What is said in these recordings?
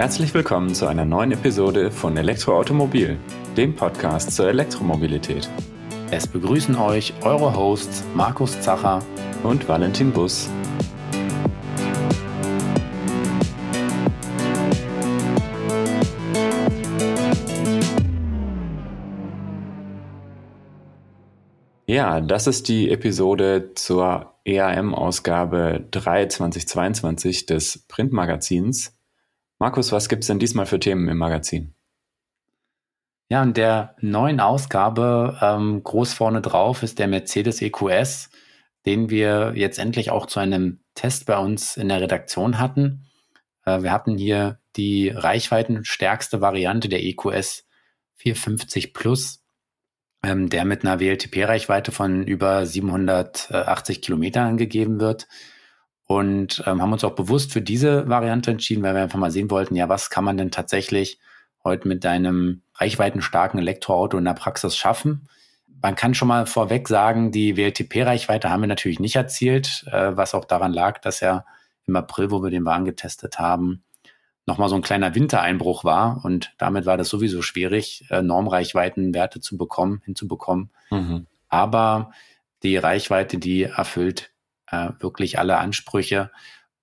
Herzlich willkommen zu einer neuen Episode von Elektroautomobil, dem Podcast zur Elektromobilität. Es begrüßen euch eure Hosts Markus Zacher und Valentin Bus. Ja, das ist die Episode zur EAM-Ausgabe 3 2022 des Printmagazins. Markus, was gibt es denn diesmal für Themen im Magazin? Ja, in der neuen Ausgabe ähm, groß vorne drauf ist der Mercedes EQS, den wir jetzt endlich auch zu einem Test bei uns in der Redaktion hatten. Äh, wir hatten hier die reichweitenstärkste Variante der EQS 450 Plus ähm, der mit einer WLTP-Reichweite von über 780 Kilometern angegeben wird. Und ähm, haben uns auch bewusst für diese Variante entschieden, weil wir einfach mal sehen wollten, ja, was kann man denn tatsächlich heute mit einem reichweitenstarken Elektroauto in der Praxis schaffen? Man kann schon mal vorweg sagen, die WLTP-Reichweite haben wir natürlich nicht erzielt, äh, was auch daran lag, dass ja im April, wo wir den Wagen getestet haben, nochmal so ein kleiner Wintereinbruch war. Und damit war das sowieso schwierig, äh, Normreichweitenwerte zu bekommen, hinzubekommen. Mhm. Aber die Reichweite, die erfüllt äh, wirklich alle Ansprüche.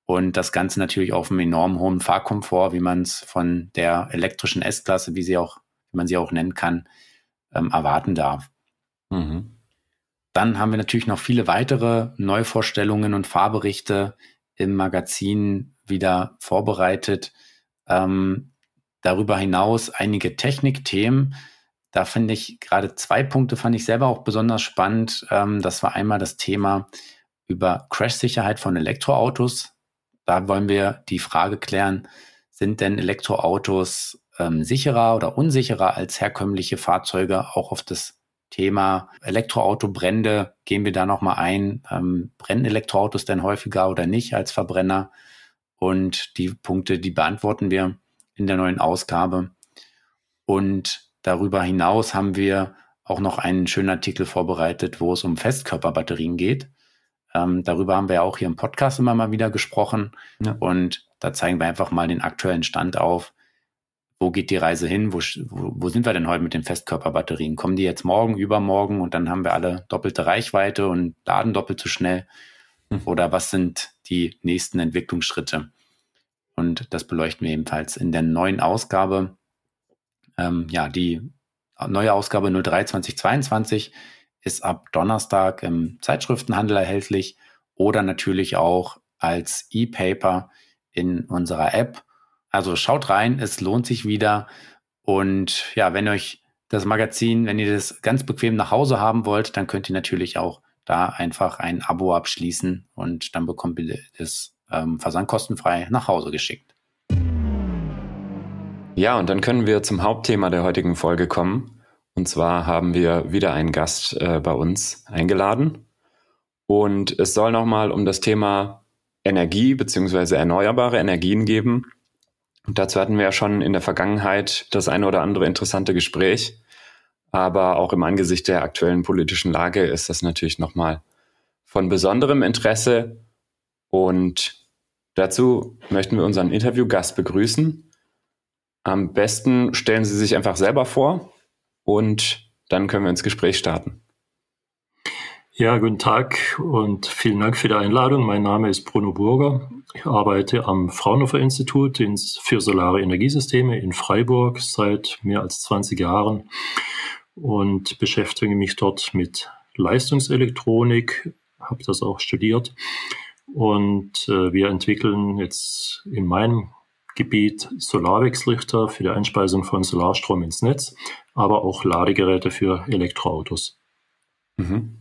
Und das Ganze natürlich auf einem enorm hohen Fahrkomfort, wie man es von der elektrischen S-Klasse, wie sie auch, wie man sie auch nennen kann, ähm, erwarten darf. Mhm. Dann haben wir natürlich noch viele weitere Neuvorstellungen und Fahrberichte im Magazin wieder vorbereitet. Ähm, darüber hinaus einige Technikthemen. Da finde ich gerade zwei Punkte fand ich selber auch besonders spannend. Ähm, das war einmal das Thema über Crash-Sicherheit von Elektroautos. Da wollen wir die Frage klären, sind denn Elektroautos ähm, sicherer oder unsicherer als herkömmliche Fahrzeuge? Auch auf das Thema Elektroautobrände gehen wir da nochmal ein. Ähm, brennen Elektroautos denn häufiger oder nicht als Verbrenner? Und die Punkte, die beantworten wir in der neuen Ausgabe. Und darüber hinaus haben wir auch noch einen schönen Artikel vorbereitet, wo es um Festkörperbatterien geht. Ähm, darüber haben wir ja auch hier im Podcast immer mal wieder gesprochen. Ja. Und da zeigen wir einfach mal den aktuellen Stand auf. Wo geht die Reise hin? Wo, wo, wo sind wir denn heute mit den Festkörperbatterien? Kommen die jetzt morgen, übermorgen und dann haben wir alle doppelte Reichweite und laden doppelt so schnell? Hm. Oder was sind die nächsten Entwicklungsschritte? Und das beleuchten wir ebenfalls in der neuen Ausgabe. Ähm, ja, die neue Ausgabe 03 2022 ist ab Donnerstag im Zeitschriftenhandel erhältlich oder natürlich auch als E-Paper in unserer App. Also schaut rein, es lohnt sich wieder. Und ja, wenn euch das Magazin, wenn ihr das ganz bequem nach Hause haben wollt, dann könnt ihr natürlich auch da einfach ein Abo abschließen und dann bekommt ihr das ähm, versandkostenfrei nach Hause geschickt. Ja, und dann können wir zum Hauptthema der heutigen Folge kommen. Und zwar haben wir wieder einen Gast äh, bei uns eingeladen. Und es soll nochmal um das Thema Energie bzw. erneuerbare Energien geben. Und dazu hatten wir ja schon in der Vergangenheit das eine oder andere interessante Gespräch. Aber auch im Angesicht der aktuellen politischen Lage ist das natürlich nochmal von besonderem Interesse. Und dazu möchten wir unseren Interviewgast begrüßen. Am besten stellen Sie sich einfach selber vor und dann können wir ins Gespräch starten. Ja, guten Tag und vielen Dank für die Einladung. Mein Name ist Bruno Burger. Ich arbeite am Fraunhofer Institut für Solare Energiesysteme in Freiburg seit mehr als 20 Jahren und beschäftige mich dort mit Leistungselektronik, habe das auch studiert. Und äh, wir entwickeln jetzt in meinem Gebiet Solarwechselrichter für die Einspeisung von Solarstrom ins Netz, aber auch Ladegeräte für Elektroautos. Mhm.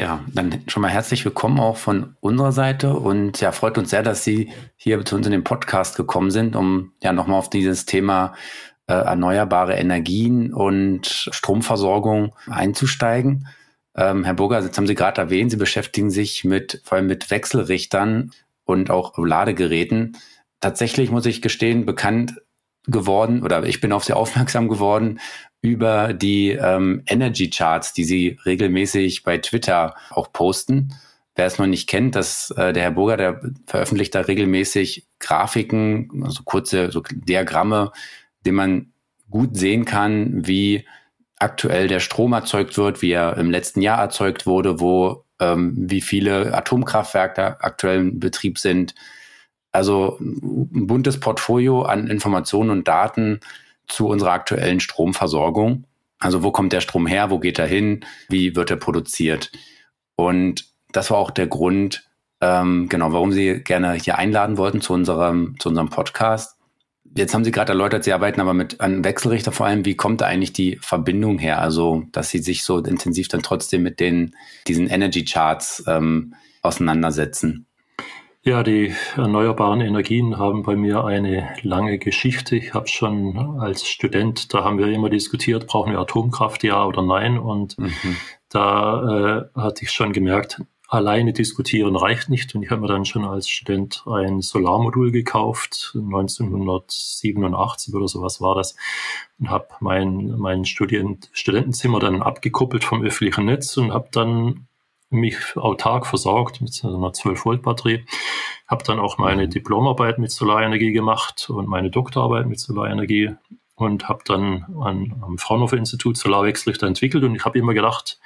Ja, dann schon mal herzlich willkommen auch von unserer Seite und ja, freut uns sehr, dass Sie hier zu uns in den Podcast gekommen sind, um ja nochmal auf dieses Thema äh, erneuerbare Energien und Stromversorgung einzusteigen. Ähm, Herr Burger, jetzt haben Sie gerade erwähnt, Sie beschäftigen sich mit vor allem mit Wechselrichtern und auch Ladegeräten. Tatsächlich muss ich gestehen, bekannt geworden oder ich bin auf Sie aufmerksam geworden über die ähm, Energy Charts, die Sie regelmäßig bei Twitter auch posten wer es noch nicht kennt, dass äh, der Herr Burger, der veröffentlicht da regelmäßig Grafiken, also kurze so Diagramme, die man gut sehen kann, wie aktuell der Strom erzeugt wird, wie er im letzten Jahr erzeugt wurde, wo ähm, wie viele Atomkraftwerke aktuell in Betrieb sind. Also ein buntes Portfolio an Informationen und Daten zu unserer aktuellen Stromversorgung. Also wo kommt der Strom her, wo geht er hin, wie wird er produziert? Und das war auch der Grund, ähm, genau, warum Sie gerne hier einladen wollten zu unserem, zu unserem Podcast. Jetzt haben Sie gerade erläutert, Sie arbeiten aber mit einem Wechselrichter vor allem. Wie kommt da eigentlich die Verbindung her? Also, dass Sie sich so intensiv dann trotzdem mit den, diesen Energy Charts ähm, auseinandersetzen? Ja, die erneuerbaren Energien haben bei mir eine lange Geschichte. Ich habe schon als Student, da haben wir immer diskutiert, brauchen wir Atomkraft, ja oder nein? Und mhm. da äh, hatte ich schon gemerkt, alleine diskutieren reicht nicht. Und ich habe mir dann schon als Student ein Solarmodul gekauft, 1987 oder sowas war das, und habe mein, mein Student, Studentenzimmer dann abgekuppelt vom öffentlichen Netz und habe dann mich autark versorgt mit einer 12-Volt-Batterie. Habe dann auch meine mhm. Diplomarbeit mit Solarenergie gemacht und meine Doktorarbeit mit Solarenergie und habe dann an, am Fraunhofer Institut Solarwechselrichter entwickelt. Und ich habe immer gedacht,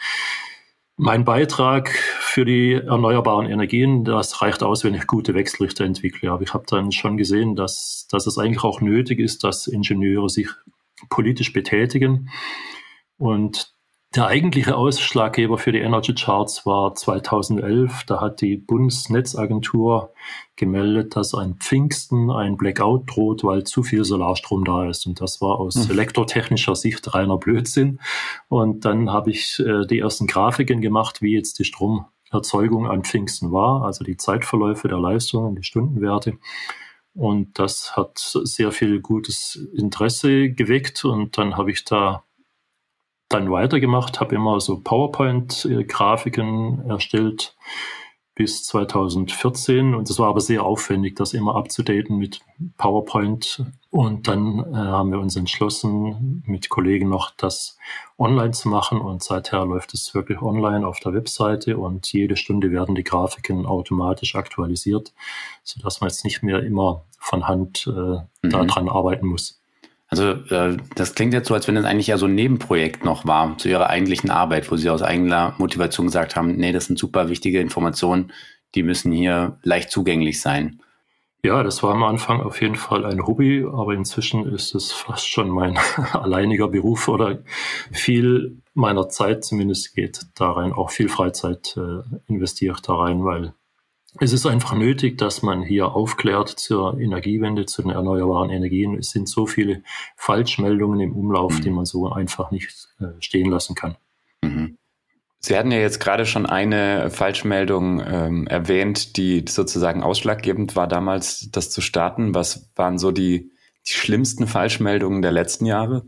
mein Beitrag für die erneuerbaren Energien, das reicht aus, wenn ich gute Wechselrichter entwickle. Aber ich habe dann schon gesehen, dass, dass es eigentlich auch nötig ist, dass Ingenieure sich politisch betätigen. Und der eigentliche Ausschlaggeber für die Energy Charts war 2011. Da hat die Bundesnetzagentur gemeldet, dass an Pfingsten ein Blackout droht, weil zu viel Solarstrom da ist. Und das war aus hm. elektrotechnischer Sicht reiner Blödsinn. Und dann habe ich äh, die ersten Grafiken gemacht, wie jetzt die Stromerzeugung an Pfingsten war, also die Zeitverläufe der Leistungen, die Stundenwerte. Und das hat sehr viel gutes Interesse geweckt. Und dann habe ich da dann weitergemacht, habe immer so PowerPoint-Grafiken erstellt bis 2014 und das war aber sehr aufwendig, das immer abzudaten mit PowerPoint und dann äh, haben wir uns entschlossen, mit Kollegen noch das online zu machen und seither läuft es wirklich online auf der Webseite und jede Stunde werden die Grafiken automatisch aktualisiert, sodass man jetzt nicht mehr immer von Hand äh, mhm. daran arbeiten muss. Also äh, das klingt jetzt so, als wenn es eigentlich ja so ein Nebenprojekt noch war zu Ihrer eigentlichen Arbeit, wo Sie aus eigener Motivation gesagt haben, nee, das sind super wichtige Informationen, die müssen hier leicht zugänglich sein. Ja, das war am Anfang auf jeden Fall ein Hobby, aber inzwischen ist es fast schon mein alleiniger Beruf oder viel meiner Zeit zumindest geht da rein, auch viel Freizeit äh, investiert da rein, weil es ist einfach nötig, dass man hier aufklärt zur Energiewende, zu den erneuerbaren Energien. Es sind so viele Falschmeldungen im Umlauf, mhm. die man so einfach nicht äh, stehen lassen kann. Mhm. Sie hatten ja jetzt gerade schon eine Falschmeldung ähm, erwähnt, die sozusagen ausschlaggebend war damals, das zu starten. Was waren so die, die schlimmsten Falschmeldungen der letzten Jahre?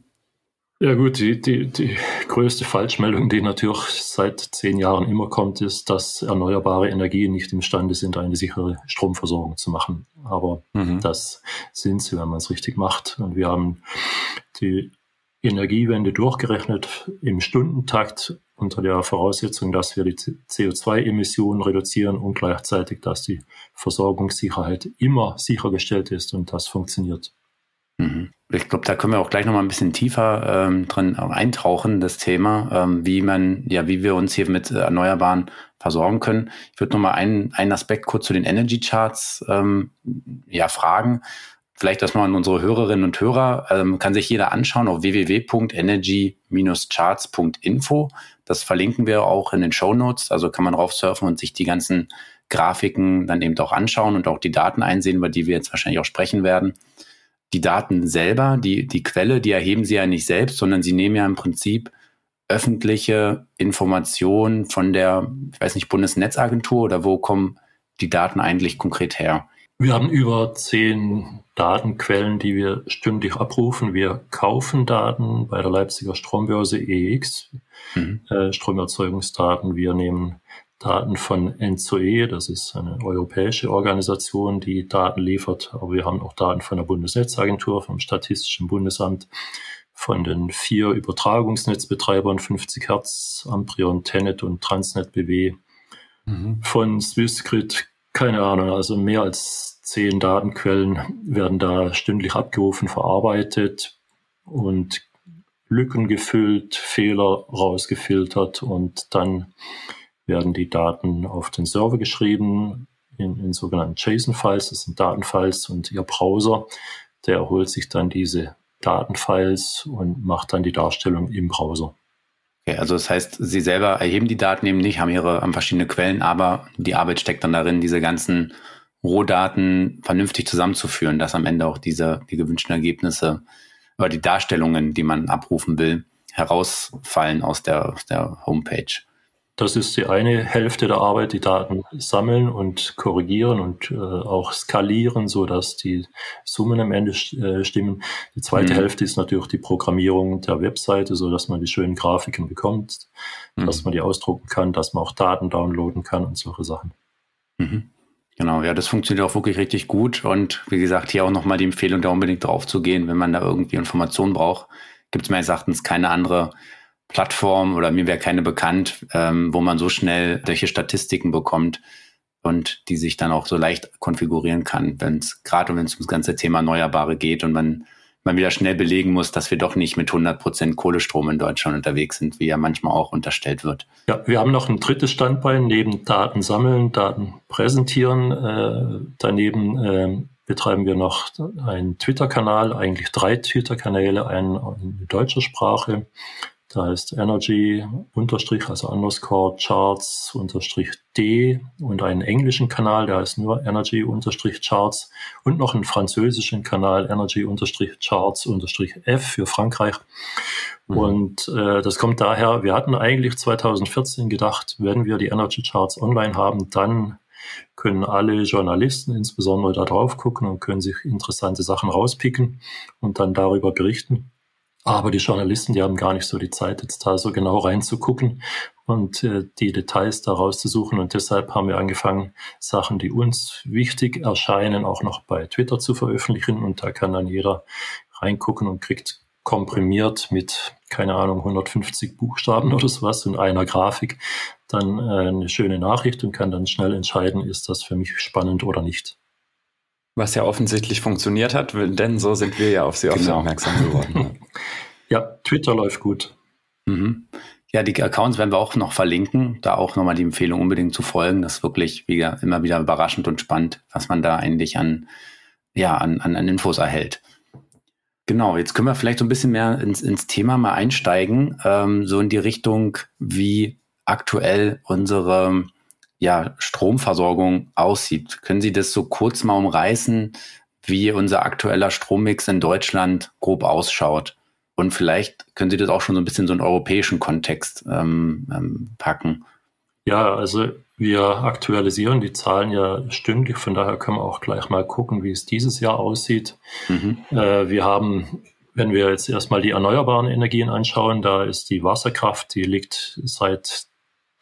Ja gut, die, die, die größte Falschmeldung, die natürlich seit zehn Jahren immer kommt, ist, dass erneuerbare Energien nicht imstande sind, eine sichere Stromversorgung zu machen. Aber mhm. das sind sie, wenn man es richtig macht. Und wir haben die Energiewende durchgerechnet im Stundentakt unter der Voraussetzung, dass wir die CO2-Emissionen reduzieren und gleichzeitig, dass die Versorgungssicherheit immer sichergestellt ist und das funktioniert. Mhm. Ich glaube, da können wir auch gleich noch mal ein bisschen tiefer ähm, drin eintauchen, das Thema, ähm, wie man, ja, wie wir uns hier mit Erneuerbaren versorgen können. Ich würde noch mal einen, einen Aspekt kurz zu den Energy Charts ähm, ja, fragen. Vielleicht das mal an unsere Hörerinnen und Hörer. Ähm, kann sich jeder anschauen auf www.energy-charts.info. Das verlinken wir auch in den Show Notes. Also kann man drauf surfen und sich die ganzen Grafiken dann eben auch anschauen und auch die Daten einsehen, über die wir jetzt wahrscheinlich auch sprechen werden die Daten selber, die, die Quelle, die erheben sie ja nicht selbst, sondern sie nehmen ja im Prinzip öffentliche Informationen von der, ich weiß nicht, Bundesnetzagentur oder wo kommen die Daten eigentlich konkret her? Wir haben über zehn Datenquellen, die wir stündlich abrufen. Wir kaufen Daten bei der Leipziger Strombörse EX, mhm. äh, Stromerzeugungsdaten. Wir nehmen Daten von ENZOE, das ist eine europäische Organisation, die Daten liefert, aber wir haben auch Daten von der Bundesnetzagentur, vom Statistischen Bundesamt, von den vier Übertragungsnetzbetreibern 50 Hertz, Amprion, Tenet und Transnet BW mhm. von Swissgrid, keine Ahnung, also mehr als zehn Datenquellen werden da stündlich abgerufen, verarbeitet und Lücken gefüllt, Fehler rausgefiltert und dann werden die Daten auf den Server geschrieben in, in sogenannten JSON-Files. Das sind Datenfiles und Ihr Browser, der erholt sich dann diese Datenfiles und macht dann die Darstellung im Browser. Okay, also das heißt, Sie selber erheben die Daten eben nicht, haben ihre haben verschiedene Quellen, aber die Arbeit steckt dann darin, diese ganzen Rohdaten vernünftig zusammenzuführen, dass am Ende auch diese die gewünschten Ergebnisse oder die Darstellungen, die man abrufen will, herausfallen aus der, aus der Homepage. Das ist die eine Hälfte der Arbeit, die Daten sammeln und korrigieren und äh, auch skalieren, so dass die Summen am Ende äh, stimmen. Die zweite mhm. Hälfte ist natürlich die Programmierung der Webseite, so dass man die schönen Grafiken bekommt, mhm. dass man die ausdrucken kann, dass man auch Daten downloaden kann und solche Sachen. Mhm. Genau, ja, das funktioniert auch wirklich richtig gut. Und wie gesagt, hier auch nochmal die Empfehlung, da unbedingt drauf zu gehen, wenn man da irgendwie Informationen braucht. Gibt es meines Erachtens keine andere Plattform oder mir wäre keine bekannt, ähm, wo man so schnell solche Statistiken bekommt und die sich dann auch so leicht konfigurieren kann, wenn es gerade wenn es ums ganze Thema Erneuerbare geht und man man wieder schnell belegen muss, dass wir doch nicht mit 100 Prozent Kohlestrom in Deutschland unterwegs sind, wie ja manchmal auch unterstellt wird. Ja, wir haben noch ein drittes Standbein neben Daten sammeln, Daten präsentieren. Äh, daneben äh, betreiben wir noch einen Twitter-Kanal, eigentlich drei Twitter-Kanäle, einen in deutscher Sprache, da heißt Energy unterstrich, also underscore Charts unterstrich D und einen englischen Kanal, der heißt nur Energy unterstrich Charts und noch einen französischen Kanal Energy unterstrich Charts unterstrich F für Frankreich. Mhm. Und äh, das kommt daher, wir hatten eigentlich 2014 gedacht, wenn wir die Energy Charts online haben, dann können alle Journalisten insbesondere da drauf gucken und können sich interessante Sachen rauspicken und dann darüber berichten. Aber die Journalisten, die haben gar nicht so die Zeit, jetzt da so genau reinzugucken und äh, die Details da rauszusuchen. Und deshalb haben wir angefangen, Sachen, die uns wichtig erscheinen, auch noch bei Twitter zu veröffentlichen. Und da kann dann jeder reingucken und kriegt komprimiert mit, keine Ahnung, 150 Buchstaben oder sowas und einer Grafik dann äh, eine schöne Nachricht und kann dann schnell entscheiden, ist das für mich spannend oder nicht. Was ja offensichtlich funktioniert hat, denn so sind wir ja auf Sie genau. aufmerksam geworden. ja, Twitter läuft gut. Mhm. Ja, die Accounts werden wir auch noch verlinken. Da auch nochmal die Empfehlung unbedingt zu folgen. Das ist wirklich wieder, immer wieder überraschend und spannend, was man da eigentlich an, ja, an, an, an Infos erhält. Genau, jetzt können wir vielleicht so ein bisschen mehr ins, ins Thema mal einsteigen, ähm, so in die Richtung, wie aktuell unsere ja, Stromversorgung aussieht. Können Sie das so kurz mal umreißen, wie unser aktueller Strommix in Deutschland grob ausschaut? Und vielleicht können Sie das auch schon so ein bisschen so einen europäischen Kontext ähm, ähm, packen. Ja, also wir aktualisieren die Zahlen ja stündlich, von daher können wir auch gleich mal gucken, wie es dieses Jahr aussieht. Mhm. Äh, wir haben, wenn wir jetzt erstmal die erneuerbaren Energien anschauen, da ist die Wasserkraft, die liegt seit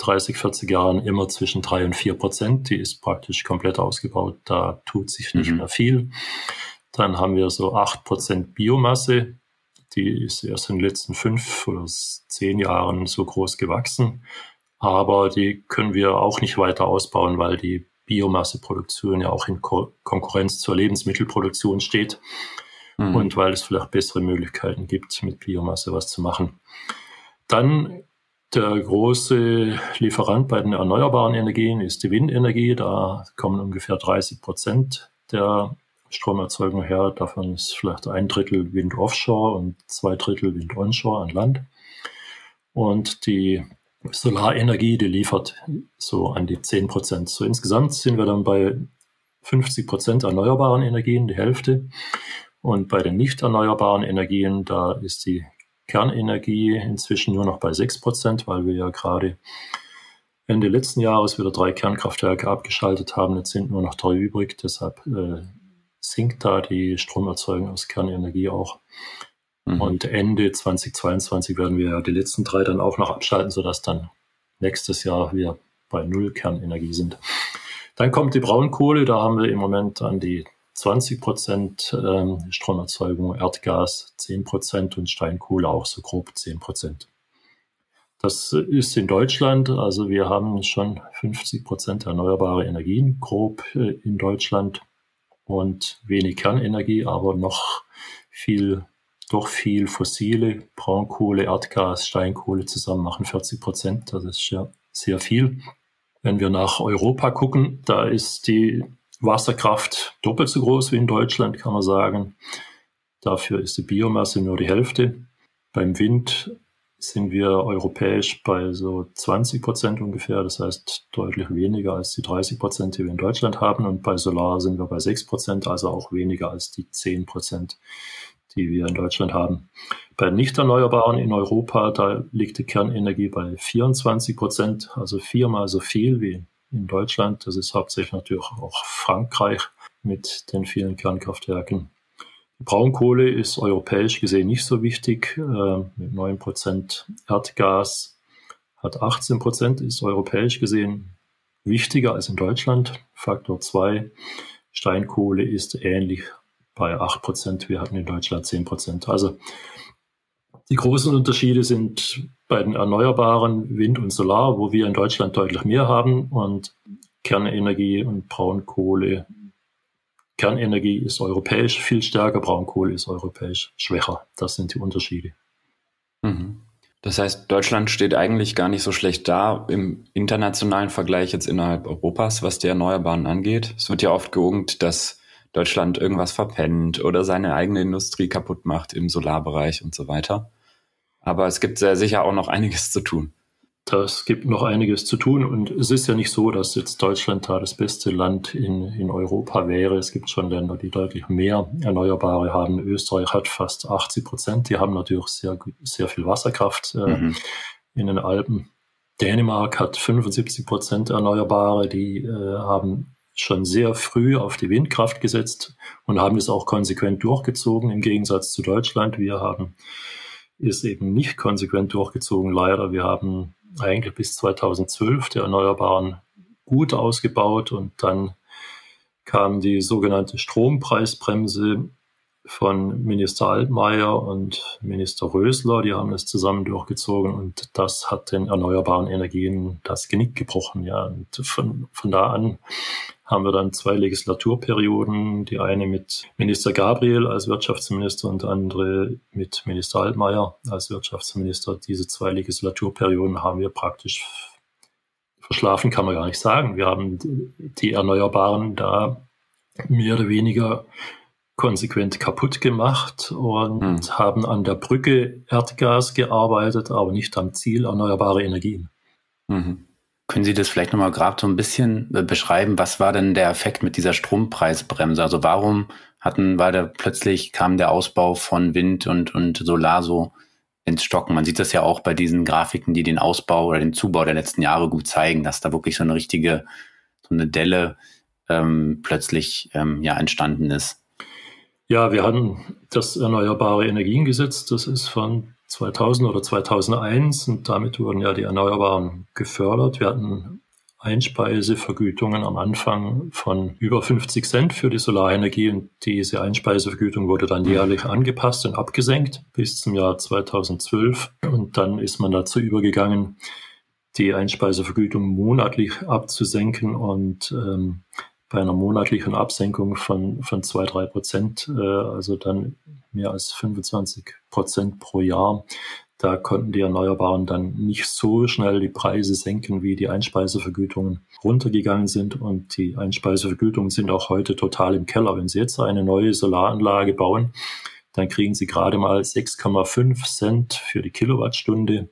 30, 40 Jahren immer zwischen drei und vier Prozent. Die ist praktisch komplett ausgebaut. Da tut sich nicht mhm. mehr viel. Dann haben wir so acht Prozent Biomasse. Die ist erst in den letzten fünf oder zehn Jahren so groß gewachsen. Aber die können wir auch nicht weiter ausbauen, weil die Biomasseproduktion ja auch in Ko Konkurrenz zur Lebensmittelproduktion steht. Mhm. Und weil es vielleicht bessere Möglichkeiten gibt, mit Biomasse was zu machen. Dann der große Lieferant bei den erneuerbaren Energien ist die Windenergie. Da kommen ungefähr 30 Prozent der Stromerzeugung her. Davon ist vielleicht ein Drittel Wind offshore und zwei Drittel Wind onshore an Land. Und die Solarenergie, die liefert so an die 10 Prozent. So insgesamt sind wir dann bei 50 Prozent erneuerbaren Energien, die Hälfte. Und bei den nicht erneuerbaren Energien, da ist die Kernenergie inzwischen nur noch bei 6 Prozent, weil wir ja gerade Ende letzten Jahres wieder drei Kernkraftwerke abgeschaltet haben. Jetzt sind nur noch drei übrig. Deshalb äh, sinkt da die Stromerzeugung aus Kernenergie auch. Mhm. Und Ende 2022 werden wir ja die letzten drei dann auch noch abschalten, sodass dann nächstes Jahr wir bei Null Kernenergie sind. Dann kommt die Braunkohle. Da haben wir im Moment an die 20 Prozent ähm, Stromerzeugung, Erdgas 10 Prozent und Steinkohle auch so grob 10 Prozent. Das ist in Deutschland, also wir haben schon 50 Prozent erneuerbare Energien grob äh, in Deutschland und wenig Kernenergie, aber noch viel, doch viel fossile, Braunkohle, Erdgas, Steinkohle zusammen machen 40 Prozent. Das ist ja sehr viel. Wenn wir nach Europa gucken, da ist die Wasserkraft doppelt so groß wie in Deutschland, kann man sagen. Dafür ist die Biomasse nur die Hälfte. Beim Wind sind wir europäisch bei so 20 Prozent ungefähr, das heißt deutlich weniger als die 30 Prozent, die wir in Deutschland haben. Und bei Solar sind wir bei 6 Prozent, also auch weniger als die 10 Prozent, die wir in Deutschland haben. Bei nicht erneuerbaren in Europa, da liegt die Kernenergie bei 24 Prozent, also viermal so viel wie in Deutschland. Das ist hauptsächlich natürlich auch Frankreich mit den vielen Kernkraftwerken. Braunkohle ist europäisch gesehen nicht so wichtig, äh, mit 9 Prozent. Erdgas hat 18 Prozent, ist europäisch gesehen wichtiger als in Deutschland, Faktor 2. Steinkohle ist ähnlich bei 8 Prozent. Wir hatten in Deutschland 10 Prozent. Also die großen Unterschiede sind bei den Erneuerbaren Wind und Solar, wo wir in Deutschland deutlich mehr haben und Kernenergie und Braunkohle Kernenergie ist europäisch viel stärker, Braunkohle ist europäisch schwächer. Das sind die Unterschiede. Mhm. Das heißt, Deutschland steht eigentlich gar nicht so schlecht da im internationalen Vergleich jetzt innerhalb Europas, was die Erneuerbaren angeht. Es wird ja oft geungt, dass Deutschland irgendwas verpennt oder seine eigene Industrie kaputt macht im Solarbereich und so weiter. Aber es gibt sehr sicher auch noch einiges zu tun. Das gibt noch einiges zu tun und es ist ja nicht so, dass jetzt Deutschland da das beste Land in, in Europa wäre. Es gibt schon Länder, die deutlich mehr Erneuerbare haben. Österreich hat fast 80 Prozent. Die haben natürlich sehr, sehr viel Wasserkraft äh, mhm. in den Alpen. Dänemark hat 75 Prozent Erneuerbare. Die äh, haben schon sehr früh auf die Windkraft gesetzt und haben es auch konsequent durchgezogen im Gegensatz zu Deutschland. Wir haben es eben nicht konsequent durchgezogen, leider. Wir haben eigentlich bis 2012 der Erneuerbaren gut ausgebaut und dann kam die sogenannte Strompreisbremse von Minister Altmaier und Minister Rösler, die haben es zusammen durchgezogen und das hat den erneuerbaren Energien das Genick gebrochen. Ja, und von, von da an haben wir dann zwei Legislaturperioden, die eine mit Minister Gabriel als Wirtschaftsminister und die andere mit Minister Altmaier als Wirtschaftsminister. Diese zwei Legislaturperioden haben wir praktisch verschlafen, kann man gar nicht sagen. Wir haben die Erneuerbaren da mehr oder weniger konsequent kaputt gemacht und hm. haben an der Brücke Erdgas gearbeitet, aber nicht am Ziel erneuerbare Energien. Mhm. Können Sie das vielleicht nochmal gerade so ein bisschen äh, beschreiben? Was war denn der Effekt mit dieser Strompreisbremse? Also warum hatten, war da plötzlich kam der Ausbau von Wind und, und Solar so ins Stocken? Man sieht das ja auch bei diesen Grafiken, die den Ausbau oder den Zubau der letzten Jahre gut zeigen, dass da wirklich so eine richtige, so eine Delle ähm, plötzlich ähm, ja entstanden ist. Ja, wir hatten das Erneuerbare Energiengesetz, das ist von 2000 oder 2001 und damit wurden ja die Erneuerbaren gefördert. Wir hatten Einspeisevergütungen am Anfang von über 50 Cent für die Solarenergie und diese Einspeisevergütung wurde dann jährlich angepasst und abgesenkt bis zum Jahr 2012 und dann ist man dazu übergegangen, die Einspeisevergütung monatlich abzusenken und ähm, bei einer monatlichen Absenkung von, von zwei, drei Prozent, äh, also dann mehr als 25 Prozent pro Jahr. Da konnten die Erneuerbaren dann nicht so schnell die Preise senken, wie die Einspeisevergütungen runtergegangen sind. Und die Einspeisevergütungen sind auch heute total im Keller. Wenn Sie jetzt eine neue Solaranlage bauen, dann kriegen Sie gerade mal 6,5 Cent für die Kilowattstunde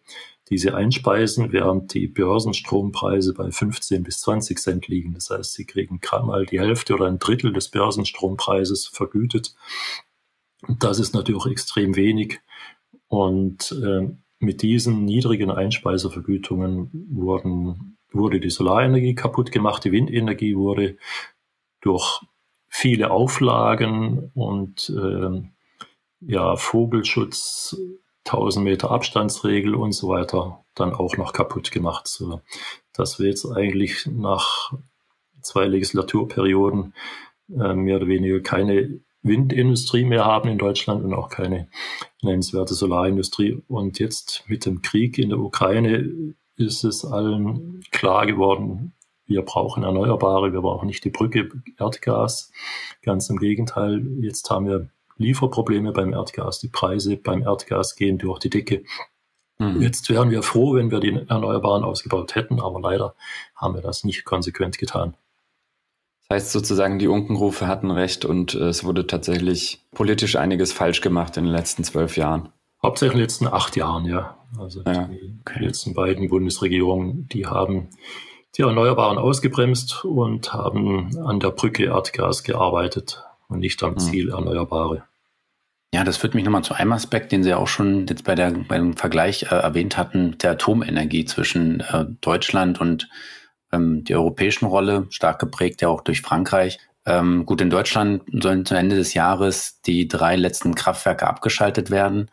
diese einspeisen, während die Börsenstrompreise bei 15 bis 20 Cent liegen. Das heißt, sie kriegen gerade mal die Hälfte oder ein Drittel des Börsenstrompreises vergütet. Das ist natürlich extrem wenig. Und äh, mit diesen niedrigen Einspeisevergütungen wurden, wurde die Solarenergie kaputt gemacht, die Windenergie wurde durch viele Auflagen und äh, ja, Vogelschutz 1000 Meter Abstandsregel und so weiter dann auch noch kaputt gemacht, so dass wir jetzt eigentlich nach zwei Legislaturperioden äh, mehr oder weniger keine Windindustrie mehr haben in Deutschland und auch keine nennenswerte Solarindustrie. Und jetzt mit dem Krieg in der Ukraine ist es allen klar geworden, wir brauchen Erneuerbare, wir brauchen nicht die Brücke Erdgas. Ganz im Gegenteil, jetzt haben wir Lieferprobleme beim Erdgas. Die Preise beim Erdgas gehen durch die Decke. Mhm. Jetzt wären wir froh, wenn wir die Erneuerbaren ausgebaut hätten, aber leider haben wir das nicht konsequent getan. Das heißt sozusagen, die Unkenrufe hatten recht und äh, es wurde tatsächlich politisch einiges falsch gemacht in den letzten zwölf Jahren. Hauptsächlich in den letzten acht Jahren, ja. Also ja, die okay. letzten beiden Bundesregierungen, die haben die Erneuerbaren ausgebremst und haben an der Brücke Erdgas gearbeitet und nicht am mhm. Ziel Erneuerbare. Ja, das führt mich nochmal zu einem Aspekt, den Sie auch schon jetzt bei der, beim Vergleich äh, erwähnt hatten, der Atomenergie zwischen äh, Deutschland und ähm, die europäischen Rolle, stark geprägt ja auch durch Frankreich. Ähm, gut, in Deutschland sollen zum Ende des Jahres die drei letzten Kraftwerke abgeschaltet werden.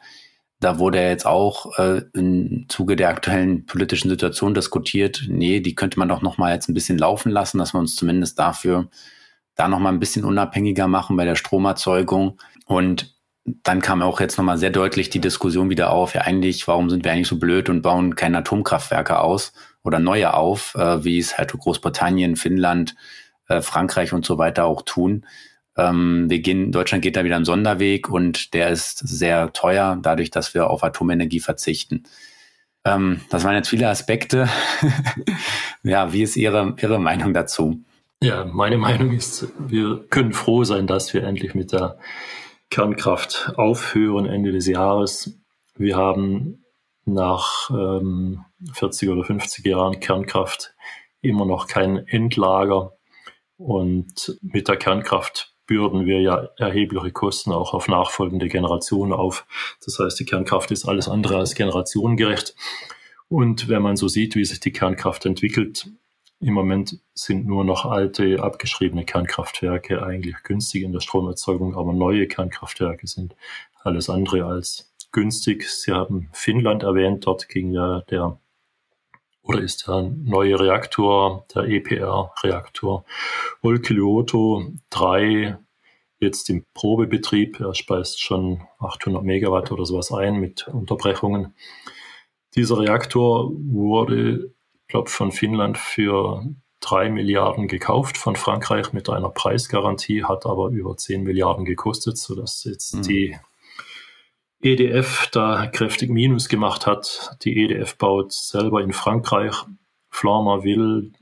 Da wurde jetzt auch äh, im Zuge der aktuellen politischen Situation diskutiert, nee, die könnte man doch noch mal jetzt ein bisschen laufen lassen, dass wir uns zumindest dafür da noch mal ein bisschen unabhängiger machen bei der Stromerzeugung. Und dann kam auch jetzt noch mal sehr deutlich die Diskussion wieder auf, ja eigentlich, warum sind wir eigentlich so blöd und bauen keine Atomkraftwerke aus oder neue auf, äh, wie es halt Großbritannien, Finnland, äh, Frankreich und so weiter auch tun. Ähm, wir gehen, Deutschland geht da wieder einen Sonderweg und der ist sehr teuer, dadurch, dass wir auf Atomenergie verzichten. Ähm, das waren jetzt viele Aspekte. ja, wie ist Ihre, Ihre Meinung dazu? Ja, meine Meinung ist, wir können froh sein, dass wir endlich mit der Kernkraft aufhören Ende des Jahres. Wir haben nach ähm, 40 oder 50 Jahren Kernkraft immer noch kein Endlager. Und mit der Kernkraft bürden wir ja erhebliche Kosten auch auf nachfolgende Generationen auf. Das heißt, die Kernkraft ist alles andere als generationengerecht. Und wenn man so sieht, wie sich die Kernkraft entwickelt, im Moment sind nur noch alte, abgeschriebene Kernkraftwerke eigentlich günstig in der Stromerzeugung, aber neue Kernkraftwerke sind alles andere als günstig. Sie haben Finnland erwähnt, dort ging ja der oder ist der neue Reaktor, der EPR-Reaktor Olkiluoto 3 jetzt im Probebetrieb. Er speist schon 800 Megawatt oder sowas ein mit Unterbrechungen. Dieser Reaktor wurde, glaube von Finnland für drei Milliarden gekauft von Frankreich mit einer Preisgarantie, hat aber über 10 Milliarden gekostet, sodass jetzt mhm. die EDF da kräftig Minus gemacht hat. Die EDF baut selber in Frankreich. Flamer will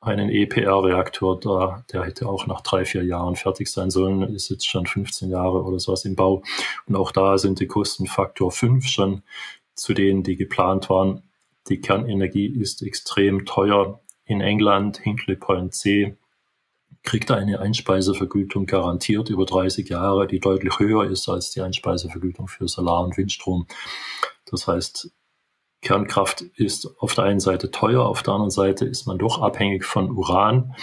einen EPR-Reaktor da, der hätte auch nach drei, vier Jahren fertig sein sollen, ist jetzt schon 15 Jahre oder sowas im Bau. Und auch da sind die Kosten Faktor 5 schon zu denen, die geplant waren. Die Kernenergie ist extrem teuer. In England, Hinkley Point C, kriegt eine Einspeisevergütung garantiert über 30 Jahre, die deutlich höher ist als die Einspeisevergütung für Solar- und Windstrom. Das heißt, Kernkraft ist auf der einen Seite teuer, auf der anderen Seite ist man doch abhängig von Uran.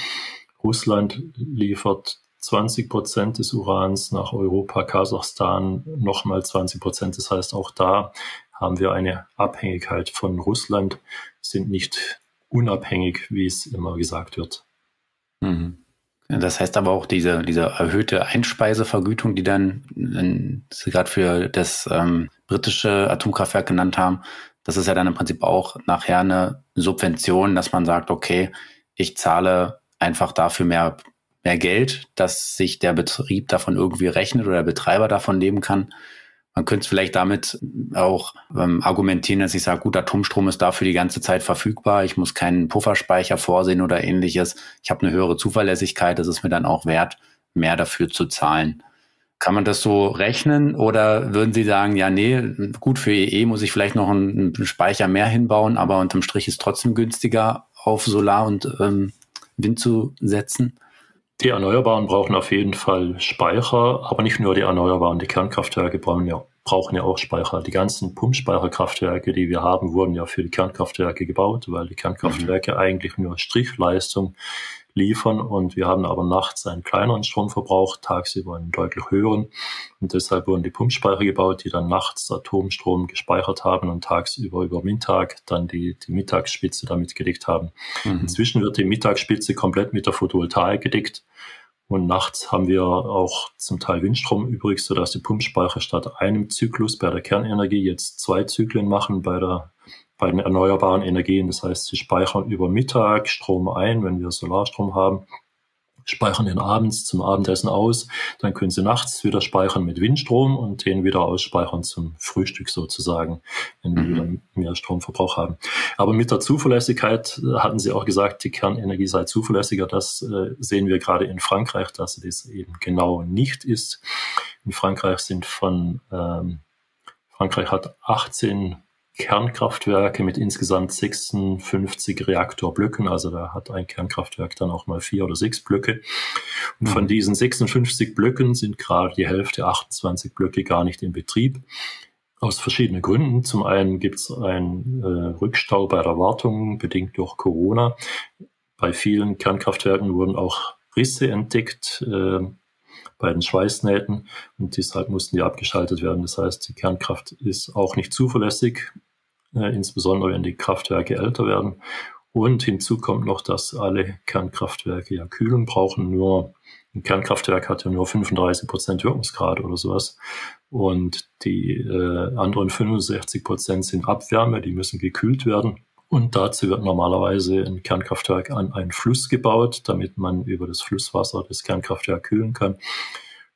Russland liefert 20 Prozent des Urans nach Europa, Kasachstan nochmal 20 Prozent. Das heißt, auch da haben wir eine Abhängigkeit von Russland, sind nicht unabhängig, wie es immer gesagt wird. Mhm. Das heißt aber auch diese, diese erhöhte Einspeisevergütung, die dann, Sie gerade für das ähm, britische Atomkraftwerk genannt haben, das ist ja dann im Prinzip auch nachher eine Subvention, dass man sagt, okay, ich zahle einfach dafür mehr, mehr Geld, dass sich der Betrieb davon irgendwie rechnet oder der Betreiber davon leben kann. Man könnte es vielleicht damit auch ähm, argumentieren, dass ich sage, gut, Atomstrom ist dafür die ganze Zeit verfügbar. Ich muss keinen Pufferspeicher vorsehen oder ähnliches. Ich habe eine höhere Zuverlässigkeit. Das ist mir dann auch wert, mehr dafür zu zahlen. Kann man das so rechnen oder würden Sie sagen, ja, nee, gut, für EE muss ich vielleicht noch einen, einen Speicher mehr hinbauen, aber unterm Strich ist trotzdem günstiger, auf Solar und ähm, Wind zu setzen? Die Erneuerbaren brauchen auf jeden Fall Speicher, aber nicht nur die Erneuerbaren, die Kernkraftwerke brauchen ja, brauchen ja auch Speicher. Die ganzen Pumpspeicherkraftwerke, die wir haben, wurden ja für die Kernkraftwerke gebaut, weil die Kernkraftwerke mhm. eigentlich nur Strichleistung liefern und wir haben aber nachts einen kleineren Stromverbrauch, tagsüber einen deutlich höheren und deshalb wurden die Pumpspeicher gebaut, die dann nachts Atomstrom gespeichert haben und tagsüber über Mittag dann die, die Mittagsspitze damit gedeckt haben. Mhm. Inzwischen wird die Mittagsspitze komplett mit der Photovoltaik gedeckt Und nachts haben wir auch zum Teil Windstrom übrig, sodass die Pumpspeicher statt einem Zyklus bei der Kernenergie jetzt zwei Zyklen machen bei, der, bei den erneuerbaren Energien. Das heißt, sie speichern über Mittag Strom ein, wenn wir Solarstrom haben speichern den abends zum Abendessen aus, dann können sie nachts wieder speichern mit Windstrom und den wieder ausspeichern zum Frühstück sozusagen, wenn wir mhm. wieder mehr Stromverbrauch haben. Aber mit der Zuverlässigkeit äh, hatten sie auch gesagt, die Kernenergie sei zuverlässiger. Das äh, sehen wir gerade in Frankreich, dass das eben genau nicht ist. In Frankreich sind von ähm, Frankreich hat 18 Kernkraftwerke mit insgesamt 56 Reaktorblöcken. Also da hat ein Kernkraftwerk dann auch mal vier oder sechs Blöcke. Und von mhm. diesen 56 Blöcken sind gerade die Hälfte, 28 Blöcke, gar nicht in Betrieb. Aus verschiedenen Gründen. Zum einen gibt es einen äh, Rückstau bei der Wartung, bedingt durch Corona. Bei vielen Kernkraftwerken wurden auch Risse entdeckt äh, bei den Schweißnähten und deshalb mussten die abgeschaltet werden. Das heißt, die Kernkraft ist auch nicht zuverlässig insbesondere wenn die Kraftwerke älter werden. Und hinzu kommt noch, dass alle Kernkraftwerke ja Kühlung brauchen. Nur ein Kernkraftwerk hat ja nur 35 Prozent Wirkungsgrad oder sowas. Und die äh, anderen 65 Prozent sind Abwärme, die müssen gekühlt werden. Und dazu wird normalerweise ein Kernkraftwerk an einen Fluss gebaut, damit man über das Flusswasser das Kernkraftwerk kühlen kann.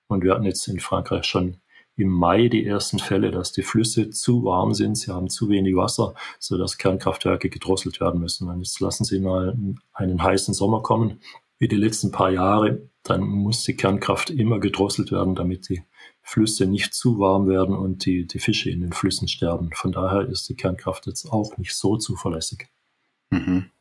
Und wir hatten jetzt in Frankreich schon im Mai die ersten Fälle, dass die Flüsse zu warm sind, sie haben zu wenig Wasser, sodass Kernkraftwerke gedrosselt werden müssen. Und jetzt lassen Sie mal einen heißen Sommer kommen, wie die letzten paar Jahre, dann muss die Kernkraft immer gedrosselt werden, damit die Flüsse nicht zu warm werden und die, die Fische in den Flüssen sterben. Von daher ist die Kernkraft jetzt auch nicht so zuverlässig. Mhm.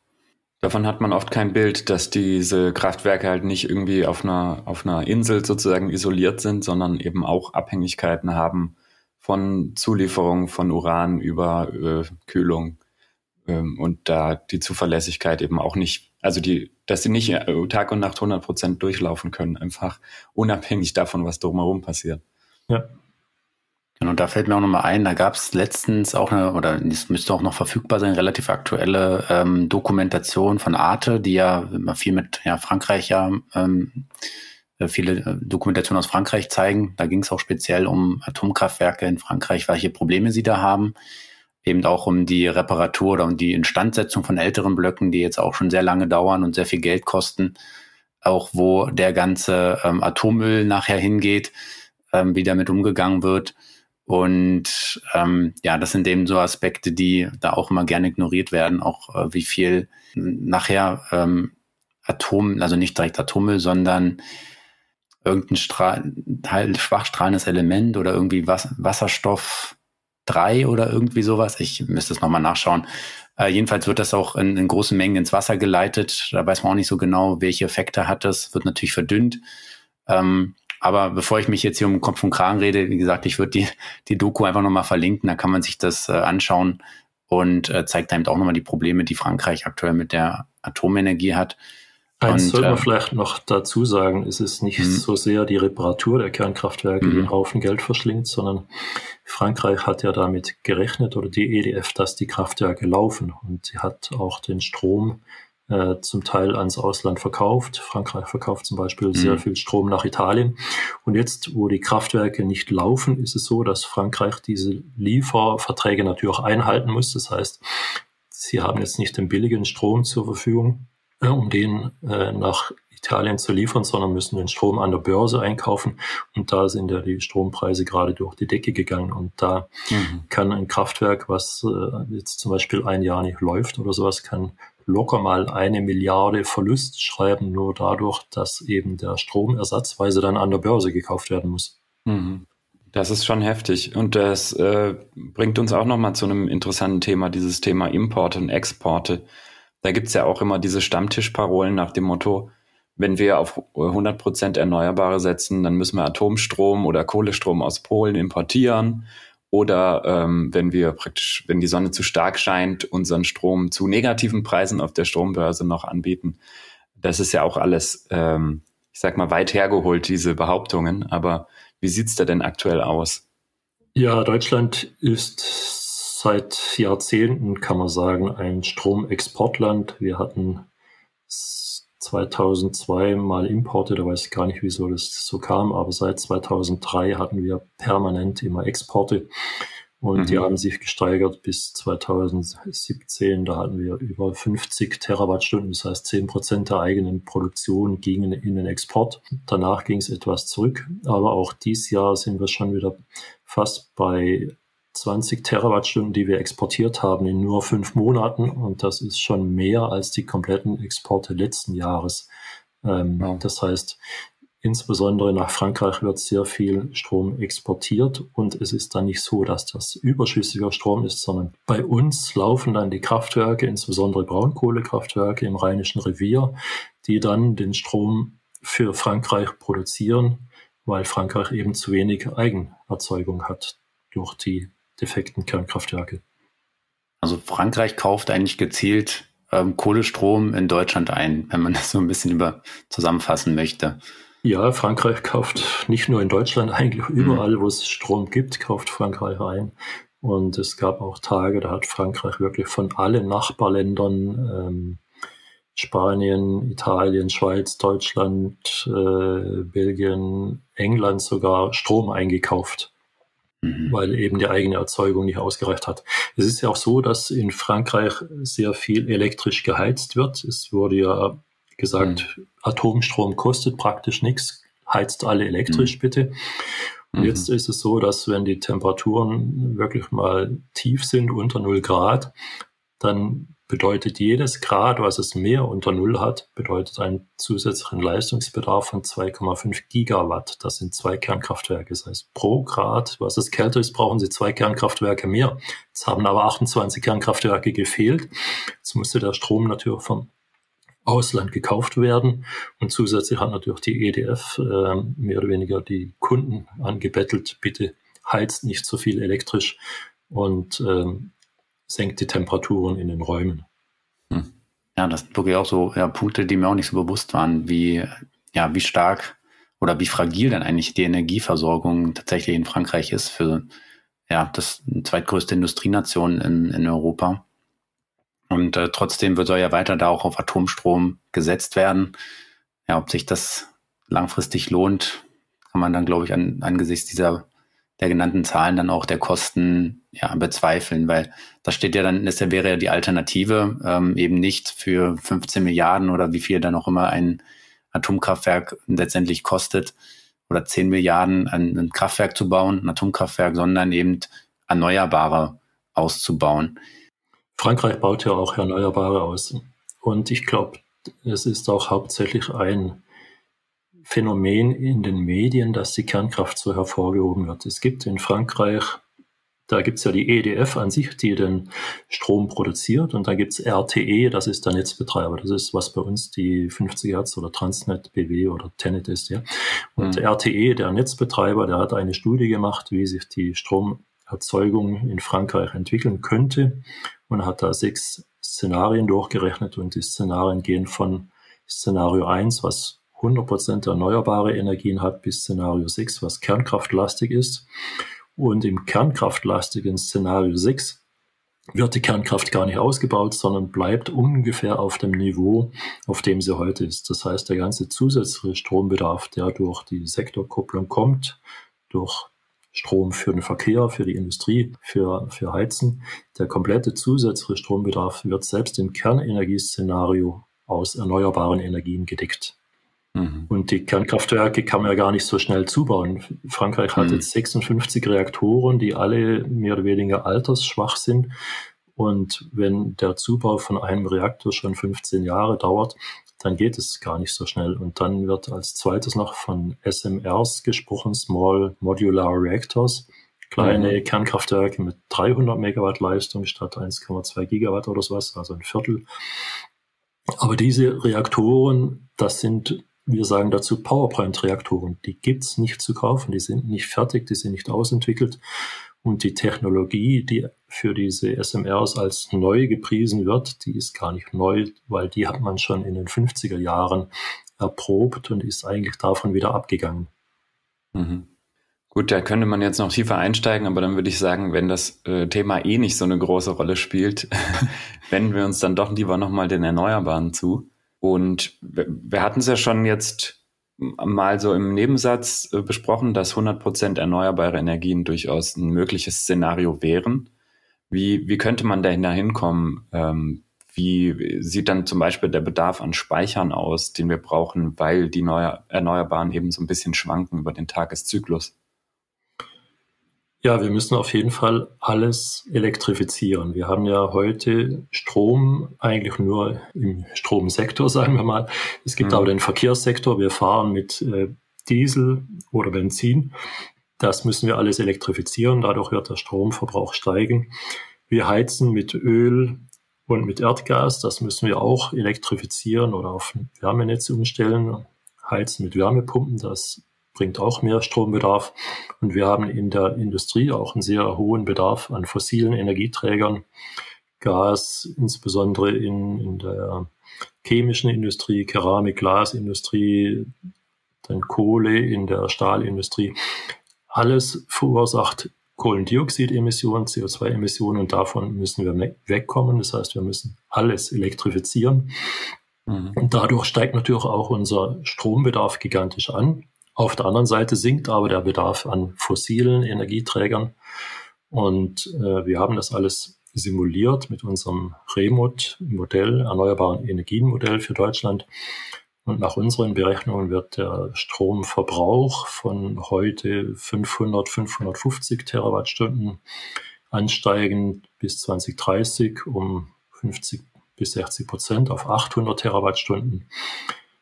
Davon hat man oft kein Bild, dass diese Kraftwerke halt nicht irgendwie auf einer, auf einer Insel sozusagen isoliert sind, sondern eben auch Abhängigkeiten haben von Zulieferung von Uran über äh, Kühlung ähm, und da die Zuverlässigkeit eben auch nicht, also die, dass sie nicht äh, Tag und Nacht 100 Prozent durchlaufen können, einfach unabhängig davon, was drumherum passiert. Ja. Und da fällt mir auch nochmal ein, da gab es letztens auch eine, oder es müsste auch noch verfügbar sein, relativ aktuelle ähm, Dokumentation von Arte, die ja immer viel mit ja, Frankreich ja ähm, äh, viele äh, Dokumentationen aus Frankreich zeigen. Da ging es auch speziell um Atomkraftwerke in Frankreich, welche Probleme sie da haben. Eben auch um die Reparatur oder um die Instandsetzung von älteren Blöcken, die jetzt auch schon sehr lange dauern und sehr viel Geld kosten. Auch wo der ganze ähm, Atommüll nachher hingeht, ähm, wie damit umgegangen wird. Und ähm, ja, das sind eben so Aspekte, die da auch immer gerne ignoriert werden, auch äh, wie viel nachher ähm, Atom, also nicht direkt Atommüll, sondern irgendein Strahl, Teil, schwachstrahlendes Element oder irgendwie Was Wasserstoff 3 oder irgendwie sowas. Ich müsste es nochmal nachschauen. Äh, jedenfalls wird das auch in, in großen Mengen ins Wasser geleitet. Da weiß man auch nicht so genau, welche Effekte hat das. Wird natürlich verdünnt. Ähm, aber bevor ich mich jetzt hier um Kopf und Kragen rede, wie gesagt, ich würde die, die Doku einfach nochmal verlinken, da kann man sich das äh, anschauen und äh, zeigt damit auch nochmal die Probleme, die Frankreich aktuell mit der Atomenergie hat. Eins sollte man äh, vielleicht noch dazu sagen, es ist nicht mhm. so sehr die Reparatur der Kernkraftwerke, die einen mhm. Haufen Geld verschlingt, sondern Frankreich hat ja damit gerechnet oder die EDF, dass die Kraftwerke laufen und sie hat auch den Strom äh, zum Teil ans Ausland verkauft. Frankreich verkauft zum Beispiel mhm. sehr viel Strom nach Italien. Und jetzt, wo die Kraftwerke nicht laufen, ist es so, dass Frankreich diese Lieferverträge natürlich auch einhalten muss. Das heißt, sie haben jetzt nicht den billigen Strom zur Verfügung, äh, um den äh, nach Italien zu liefern, sondern müssen den Strom an der Börse einkaufen. Und da sind ja die Strompreise gerade durch die Decke gegangen. Und da mhm. kann ein Kraftwerk, was äh, jetzt zum Beispiel ein Jahr nicht läuft oder sowas, kann locker mal eine Milliarde Verlust schreiben, nur dadurch, dass eben der Strom ersatzweise dann an der Börse gekauft werden muss. Mhm. Das ist schon heftig. Und das äh, bringt uns auch nochmal zu einem interessanten Thema, dieses Thema Importe und Exporte. Da gibt's ja auch immer diese Stammtischparolen nach dem Motto, wenn wir auf 100 Prozent Erneuerbare setzen, dann müssen wir Atomstrom oder Kohlestrom aus Polen importieren. Oder ähm, wenn wir praktisch, wenn die Sonne zu stark scheint, unseren Strom zu negativen Preisen auf der Strombörse noch anbieten. Das ist ja auch alles, ähm, ich sag mal, weit hergeholt, diese Behauptungen. Aber wie sieht's da denn aktuell aus? Ja, Deutschland ist seit Jahrzehnten, kann man sagen, ein Stromexportland. Wir hatten 2002 mal Importe, da weiß ich gar nicht, wieso das so kam, aber seit 2003 hatten wir permanent immer Exporte und mhm. die haben sich gesteigert bis 2017. Da hatten wir über 50 Terawattstunden, das heißt 10 Prozent der eigenen Produktion gingen in den Export. Danach ging es etwas zurück, aber auch dieses Jahr sind wir schon wieder fast bei 20 Terawattstunden, die wir exportiert haben in nur fünf Monaten. Und das ist schon mehr als die kompletten Exporte letzten Jahres. Ähm, ja. Das heißt, Insbesondere nach Frankreich wird sehr viel Strom exportiert und es ist dann nicht so, dass das überschüssiger Strom ist, sondern bei uns laufen dann die Kraftwerke, insbesondere Braunkohlekraftwerke im Rheinischen Revier, die dann den Strom für Frankreich produzieren, weil Frankreich eben zu wenig Eigenerzeugung hat durch die defekten Kernkraftwerke. Also Frankreich kauft eigentlich gezielt ähm, Kohlestrom in Deutschland ein, wenn man das so ein bisschen über zusammenfassen möchte. Ja, Frankreich kauft nicht nur in Deutschland, eigentlich überall, mhm. wo es Strom gibt, kauft Frankreich ein. Und es gab auch Tage, da hat Frankreich wirklich von allen Nachbarländern, ähm, Spanien, Italien, Schweiz, Deutschland, äh, Belgien, England sogar Strom eingekauft, mhm. weil eben die eigene Erzeugung nicht ausgereicht hat. Es ist ja auch so, dass in Frankreich sehr viel elektrisch geheizt wird. Es wurde ja gesagt, mhm. Atomstrom kostet praktisch nichts, heizt alle elektrisch mhm. bitte. Und mhm. jetzt ist es so, dass wenn die Temperaturen wirklich mal tief sind, unter 0 Grad, dann bedeutet jedes Grad, was es mehr unter Null hat, bedeutet einen zusätzlichen Leistungsbedarf von 2,5 Gigawatt. Das sind zwei Kernkraftwerke. Das heißt, pro Grad, was es kälter ist, brauchen Sie zwei Kernkraftwerke mehr. Jetzt haben aber 28 Kernkraftwerke gefehlt. Jetzt musste der Strom natürlich vom Ausland gekauft werden. Und zusätzlich hat natürlich die EDF äh, mehr oder weniger die Kunden angebettelt, bitte heizt nicht so viel elektrisch und äh, senkt die Temperaturen in den Räumen. Hm. Ja, das sind wirklich auch so ja, Punkte, die mir auch nicht so bewusst waren, wie, ja, wie stark oder wie fragil dann eigentlich die Energieversorgung tatsächlich in Frankreich ist für ja, das zweitgrößte Industrienation in, in Europa. Und äh, trotzdem soll ja weiter da auch auf Atomstrom gesetzt werden. Ja, ob sich das langfristig lohnt, kann man dann, glaube ich, an, angesichts dieser der genannten Zahlen dann auch der Kosten ja, bezweifeln, weil das steht ja dann, das wäre ja die Alternative, ähm, eben nicht für 15 Milliarden oder wie viel dann auch immer ein Atomkraftwerk letztendlich kostet oder 10 Milliarden ein, ein Kraftwerk zu bauen, ein Atomkraftwerk, sondern eben Erneuerbare auszubauen. Frankreich baut ja auch Erneuerbare aus. Und ich glaube, es ist auch hauptsächlich ein Phänomen in den Medien, dass die Kernkraft so hervorgehoben wird. Es gibt in Frankreich, da gibt es ja die EDF an sich, die den Strom produziert und dann gibt es RTE, das ist der Netzbetreiber. Das ist, was bei uns die 50 Hertz oder Transnet BW oder Tenet ist. Ja. Und mhm. RTE, der Netzbetreiber, der hat eine Studie gemacht, wie sich die Stromerzeugung in Frankreich entwickeln könnte und hat da sechs Szenarien durchgerechnet und die Szenarien gehen von Szenario 1, was 100% erneuerbare Energien hat, bis Szenario 6, was kernkraftlastig ist. Und im kernkraftlastigen Szenario 6 wird die Kernkraft gar nicht ausgebaut, sondern bleibt ungefähr auf dem Niveau, auf dem sie heute ist. Das heißt, der ganze zusätzliche Strombedarf, der durch die Sektorkupplung kommt, durch Strom für den Verkehr, für die Industrie, für, für Heizen. Der komplette zusätzliche Strombedarf wird selbst im Kernenergieszenario aus erneuerbaren Energien gedeckt. Mhm. Und die Kernkraftwerke kann man ja gar nicht so schnell zubauen. Frankreich hat mhm. jetzt 56 Reaktoren, die alle mehr oder weniger altersschwach sind. Und wenn der Zubau von einem Reaktor schon 15 Jahre dauert, dann geht es gar nicht so schnell. Und dann wird als zweites noch von SMRs gesprochen, Small Modular Reactors, kleine mhm. Kernkraftwerke mit 300 Megawatt Leistung statt 1,2 Gigawatt oder sowas, also ein Viertel. Aber diese Reaktoren, das sind, wir sagen dazu PowerPoint-Reaktoren, die gibt's nicht zu kaufen, die sind nicht fertig, die sind nicht ausentwickelt. Und die Technologie, die für diese SMRs als neu gepriesen wird, die ist gar nicht neu, weil die hat man schon in den 50er Jahren erprobt und ist eigentlich davon wieder abgegangen. Mhm. Gut, da könnte man jetzt noch tiefer einsteigen, aber dann würde ich sagen, wenn das äh, Thema eh nicht so eine große Rolle spielt, wenden wir uns dann doch lieber nochmal den Erneuerbaren zu. Und wir hatten es ja schon jetzt mal so im Nebensatz äh, besprochen, dass 100 Prozent erneuerbare Energien durchaus ein mögliches Szenario wären. Wie, wie könnte man da hinkommen? Ähm, wie sieht dann zum Beispiel der Bedarf an Speichern aus, den wir brauchen, weil die neue Erneuerbaren eben so ein bisschen schwanken über den Tageszyklus? Ja, wir müssen auf jeden Fall alles elektrifizieren. Wir haben ja heute Strom eigentlich nur im Stromsektor, sagen wir mal. Es gibt mhm. aber den Verkehrssektor. Wir fahren mit äh, Diesel oder Benzin. Das müssen wir alles elektrifizieren. Dadurch wird der Stromverbrauch steigen. Wir heizen mit Öl und mit Erdgas. Das müssen wir auch elektrifizieren oder auf Wärmenetze umstellen. Heizen mit Wärmepumpen. Das bringt auch mehr Strombedarf. Und wir haben in der Industrie auch einen sehr hohen Bedarf an fossilen Energieträgern. Gas, insbesondere in, in der chemischen Industrie, Keramik, Glasindustrie, dann Kohle in der Stahlindustrie. Alles verursacht Kohlendioxidemissionen, CO2-Emissionen und davon müssen wir wegkommen. Das heißt, wir müssen alles elektrifizieren. Mhm. Und dadurch steigt natürlich auch unser Strombedarf gigantisch an. Auf der anderen Seite sinkt aber der Bedarf an fossilen Energieträgern. Und äh, wir haben das alles simuliert mit unserem Remot-Modell, Erneuerbaren Energien-Modell für Deutschland. Und nach unseren Berechnungen wird der Stromverbrauch von heute 500, 550 Terawattstunden ansteigen bis 2030 um 50 bis 60 Prozent auf 800 Terawattstunden.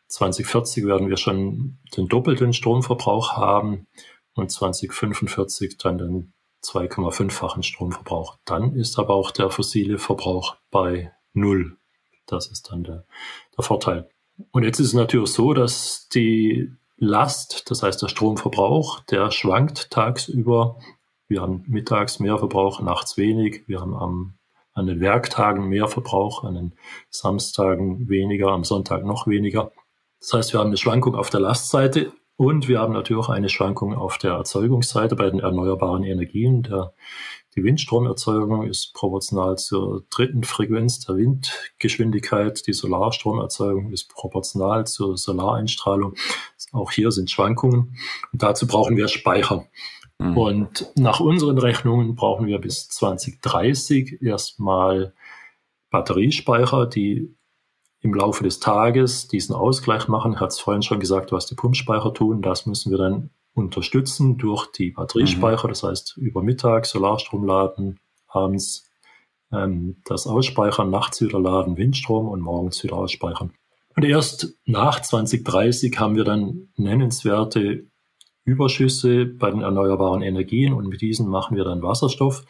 2040 werden wir schon den doppelten Stromverbrauch haben und 2045 dann den 2,5-fachen Stromverbrauch. Dann ist aber auch der fossile Verbrauch bei Null. Das ist dann der, der Vorteil. Und jetzt ist es natürlich so, dass die Last, das heißt der Stromverbrauch, der schwankt tagsüber. Wir haben mittags mehr Verbrauch, nachts wenig. Wir haben am, an den Werktagen mehr Verbrauch, an den Samstagen weniger, am Sonntag noch weniger. Das heißt, wir haben eine Schwankung auf der Lastseite und wir haben natürlich auch eine Schwankung auf der Erzeugungsseite bei den erneuerbaren Energien. Der, die Windstromerzeugung ist proportional zur dritten Frequenz der Windgeschwindigkeit. Die Solarstromerzeugung ist proportional zur Solareinstrahlung. Auch hier sind Schwankungen. Und dazu brauchen wir Speicher. Mhm. Und nach unseren Rechnungen brauchen wir bis 2030 erstmal Batteriespeicher, die im Laufe des Tages diesen Ausgleich machen. Ich hatte es vorhin schon gesagt, was die Pumpspeicher tun. Das müssen wir dann unterstützen durch die Batteriespeicher. Mhm. Das heißt, über Mittag Solarstrom laden, abends ähm, das ausspeichern, nachts wieder laden Windstrom und morgens wieder ausspeichern. Und erst nach 2030 haben wir dann nennenswerte Überschüsse bei den erneuerbaren Energien und mit diesen machen wir dann Wasserstoff.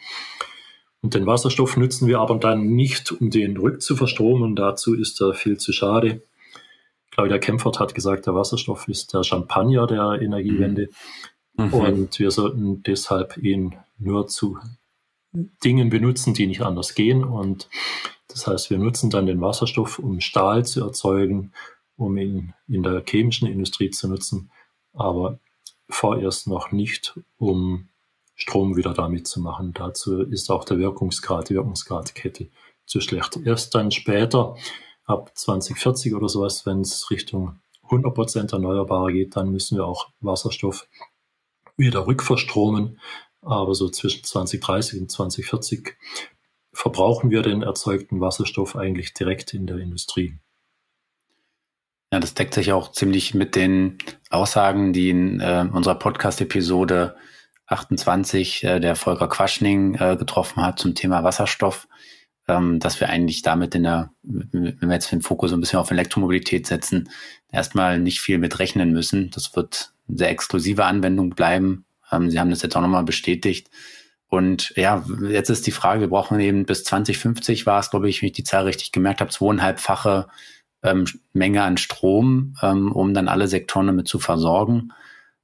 Und den Wasserstoff nutzen wir aber dann nicht, um den rückzuverstromen. Dazu ist er viel zu schade. Claudia Kempfert hat gesagt, der Wasserstoff ist der Champagner der Energiewende. Mhm. Und wir sollten deshalb ihn nur zu Dingen benutzen, die nicht anders gehen. Und das heißt, wir nutzen dann den Wasserstoff, um Stahl zu erzeugen, um ihn in der chemischen Industrie zu nutzen, aber vorerst noch nicht, um Strom wieder damit zu machen. Dazu ist auch der Wirkungsgrad, die Wirkungsgradkette zu schlecht. Erst dann später, ab 2040 oder sowas, wenn es Richtung 100% Erneuerbare geht, dann müssen wir auch Wasserstoff wieder rückverstromen. Aber so zwischen 2030 und 2040 verbrauchen wir den erzeugten Wasserstoff eigentlich direkt in der Industrie. Ja, das deckt sich auch ziemlich mit den Aussagen, die in äh, unserer Podcast-Episode 28 äh, der Volker Quaschning äh, getroffen hat zum Thema Wasserstoff, ähm, dass wir eigentlich damit in der, wenn wir jetzt den Fokus so ein bisschen auf Elektromobilität setzen, erstmal nicht viel mit rechnen müssen. Das wird eine sehr exklusive Anwendung bleiben. Ähm, Sie haben das jetzt auch nochmal bestätigt. Und ja, jetzt ist die Frage, wir brauchen eben bis 2050 war es, glaube ich, wenn ich die Zahl richtig gemerkt habe, zweieinhalbfache ähm, Menge an Strom, ähm, um dann alle Sektoren damit zu versorgen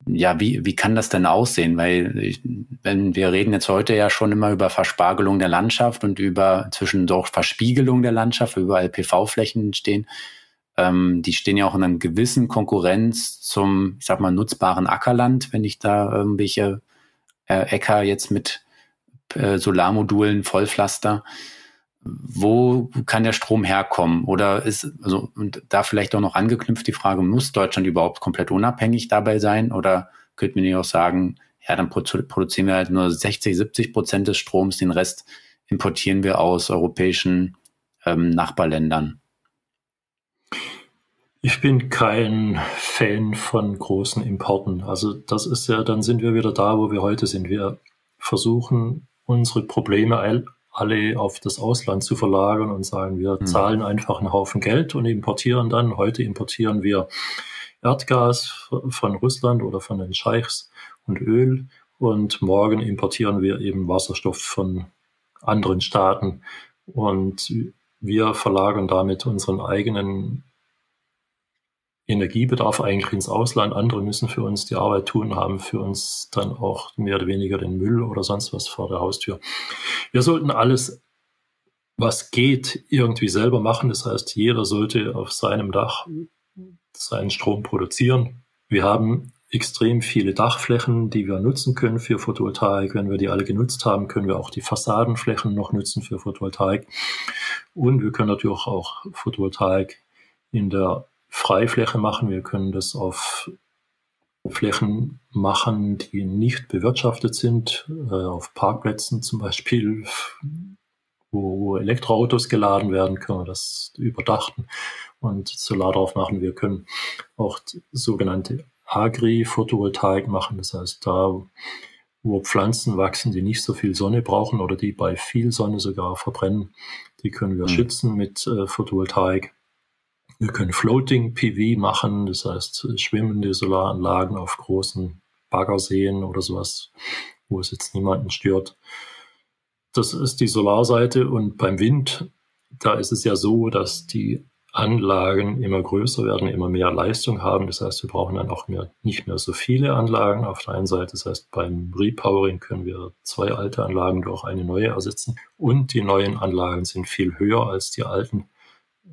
ja, wie, wie kann das denn aussehen? Weil ich, wenn wir reden jetzt heute ja schon immer über Verspargelung der Landschaft und über zwischendurch Verspiegelung der Landschaft, überall PV-Flächen stehen. Ähm, die stehen ja auch in einer gewissen Konkurrenz zum, ich sag mal, nutzbaren Ackerland, wenn ich da irgendwelche äh, Äcker jetzt mit äh, Solarmodulen vollpflaster. Wo kann der Strom herkommen? Oder ist, also, und da vielleicht auch noch angeknüpft die Frage, muss Deutschland überhaupt komplett unabhängig dabei sein? Oder könnte man nicht auch sagen, ja, dann produzieren wir halt nur 60, 70 Prozent des Stroms, den Rest importieren wir aus europäischen ähm, Nachbarländern? Ich bin kein Fan von großen Importen. Also das ist ja, dann sind wir wieder da, wo wir heute sind. Wir versuchen unsere Probleme alle auf das Ausland zu verlagern und sagen, wir mhm. zahlen einfach einen Haufen Geld und importieren dann. Heute importieren wir Erdgas von Russland oder von den Scheichs und Öl und morgen importieren wir eben Wasserstoff von anderen Staaten und wir verlagern damit unseren eigenen Energiebedarf eigentlich ins Ausland. Andere müssen für uns die Arbeit tun, haben für uns dann auch mehr oder weniger den Müll oder sonst was vor der Haustür. Wir sollten alles, was geht, irgendwie selber machen. Das heißt, jeder sollte auf seinem Dach seinen Strom produzieren. Wir haben extrem viele Dachflächen, die wir nutzen können für Photovoltaik. Wenn wir die alle genutzt haben, können wir auch die Fassadenflächen noch nutzen für Photovoltaik. Und wir können natürlich auch Photovoltaik in der Freifläche machen. Wir können das auf Flächen machen, die nicht bewirtschaftet sind, äh, auf Parkplätzen zum Beispiel, wo, Elektroautos geladen werden, können wir das überdachten und Solar drauf machen. Wir können auch sogenannte Agri-Photovoltaik machen, das heißt da, wo Pflanzen wachsen, die nicht so viel Sonne brauchen oder die bei viel Sonne sogar verbrennen, die können wir mhm. schützen mit äh, Photovoltaik. Wir können Floating PV machen, das heißt schwimmende Solaranlagen auf großen Baggerseen oder sowas, wo es jetzt niemanden stört. Das ist die Solarseite und beim Wind, da ist es ja so, dass die Anlagen immer größer werden, immer mehr Leistung haben. Das heißt, wir brauchen dann auch mehr, nicht mehr so viele Anlagen auf der einen Seite. Das heißt, beim Repowering können wir zwei alte Anlagen durch eine neue ersetzen. Und die neuen Anlagen sind viel höher als die alten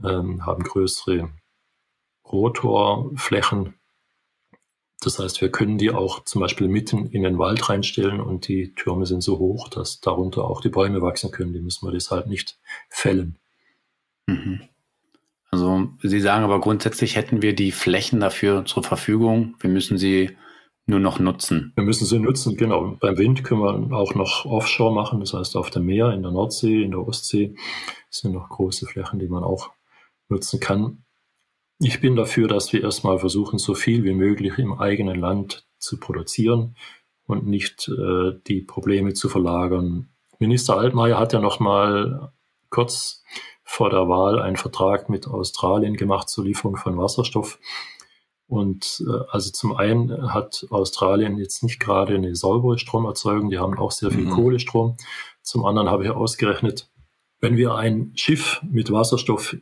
haben größere Rotorflächen. Das heißt, wir können die auch zum Beispiel mitten in den Wald reinstellen und die Türme sind so hoch, dass darunter auch die Bäume wachsen können. Die müssen wir deshalb nicht fällen. Mhm. Also Sie sagen aber grundsätzlich hätten wir die Flächen dafür zur Verfügung. Wir müssen sie nur noch nutzen. Wir müssen sie nutzen, genau. Beim Wind können wir auch noch Offshore machen, das heißt auf dem Meer, in der Nordsee, in der Ostsee sind noch große Flächen, die man auch nutzen kann. Ich bin dafür, dass wir erstmal versuchen, so viel wie möglich im eigenen Land zu produzieren und nicht äh, die Probleme zu verlagern. Minister Altmaier hat ja noch mal kurz vor der Wahl einen Vertrag mit Australien gemacht zur Lieferung von Wasserstoff. Und äh, also zum einen hat Australien jetzt nicht gerade eine saubere Stromerzeugung, die haben auch sehr viel mhm. Kohlestrom. Zum anderen habe ich ausgerechnet, wenn wir ein Schiff mit Wasserstoff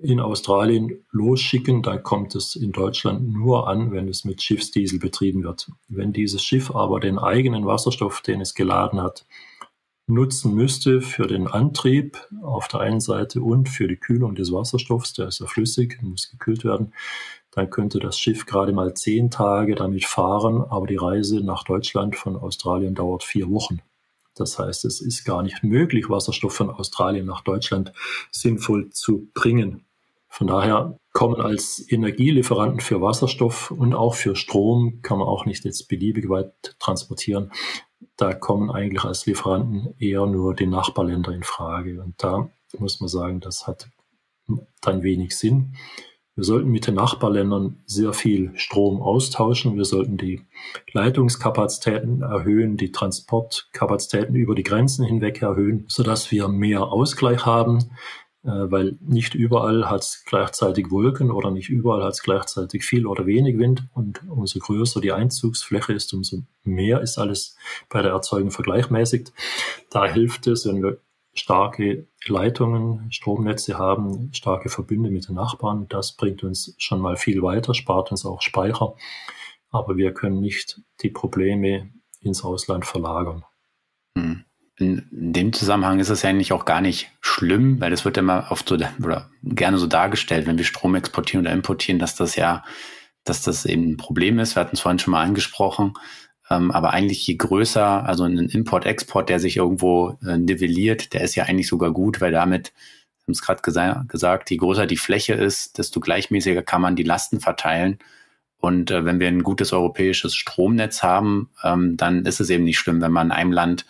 in Australien losschicken, dann kommt es in Deutschland nur an, wenn es mit Schiffsdiesel betrieben wird. Wenn dieses Schiff aber den eigenen Wasserstoff, den es geladen hat, nutzen müsste für den Antrieb auf der einen Seite und für die Kühlung des Wasserstoffs, der ist ja flüssig, muss gekühlt werden, dann könnte das Schiff gerade mal zehn Tage damit fahren, aber die Reise nach Deutschland von Australien dauert vier Wochen. Das heißt, es ist gar nicht möglich, Wasserstoff von Australien nach Deutschland sinnvoll zu bringen. Von daher kommen als Energielieferanten für Wasserstoff und auch für Strom, kann man auch nicht jetzt beliebig weit transportieren. Da kommen eigentlich als Lieferanten eher nur die Nachbarländer in Frage. Und da muss man sagen, das hat dann wenig Sinn. Wir sollten mit den Nachbarländern sehr viel Strom austauschen. Wir sollten die Leitungskapazitäten erhöhen, die Transportkapazitäten über die Grenzen hinweg erhöhen, sodass wir mehr Ausgleich haben, äh, weil nicht überall hat es gleichzeitig Wolken oder nicht überall hat es gleichzeitig viel oder wenig Wind. Und umso größer die Einzugsfläche ist, umso mehr ist alles bei der Erzeugung vergleichmäßigt. Da hilft es, wenn wir starke Leitungen, Stromnetze haben, starke Verbünde mit den Nachbarn. Das bringt uns schon mal viel weiter, spart uns auch Speicher. Aber wir können nicht die Probleme ins Ausland verlagern. Hm. In dem Zusammenhang ist es ja eigentlich auch gar nicht schlimm, weil das wird ja immer oft so oder gerne so dargestellt, wenn wir Strom exportieren oder importieren, dass das ja, dass das eben ein Problem ist. Wir hatten es vorhin schon mal angesprochen. Ähm, aber eigentlich je größer, also ein Import-Export, der sich irgendwo äh, nivelliert, der ist ja eigentlich sogar gut, weil damit, wir haben es gerade gesa gesagt, je größer die Fläche ist, desto gleichmäßiger kann man die Lasten verteilen. Und äh, wenn wir ein gutes europäisches Stromnetz haben, ähm, dann ist es eben nicht schlimm, wenn man in einem Land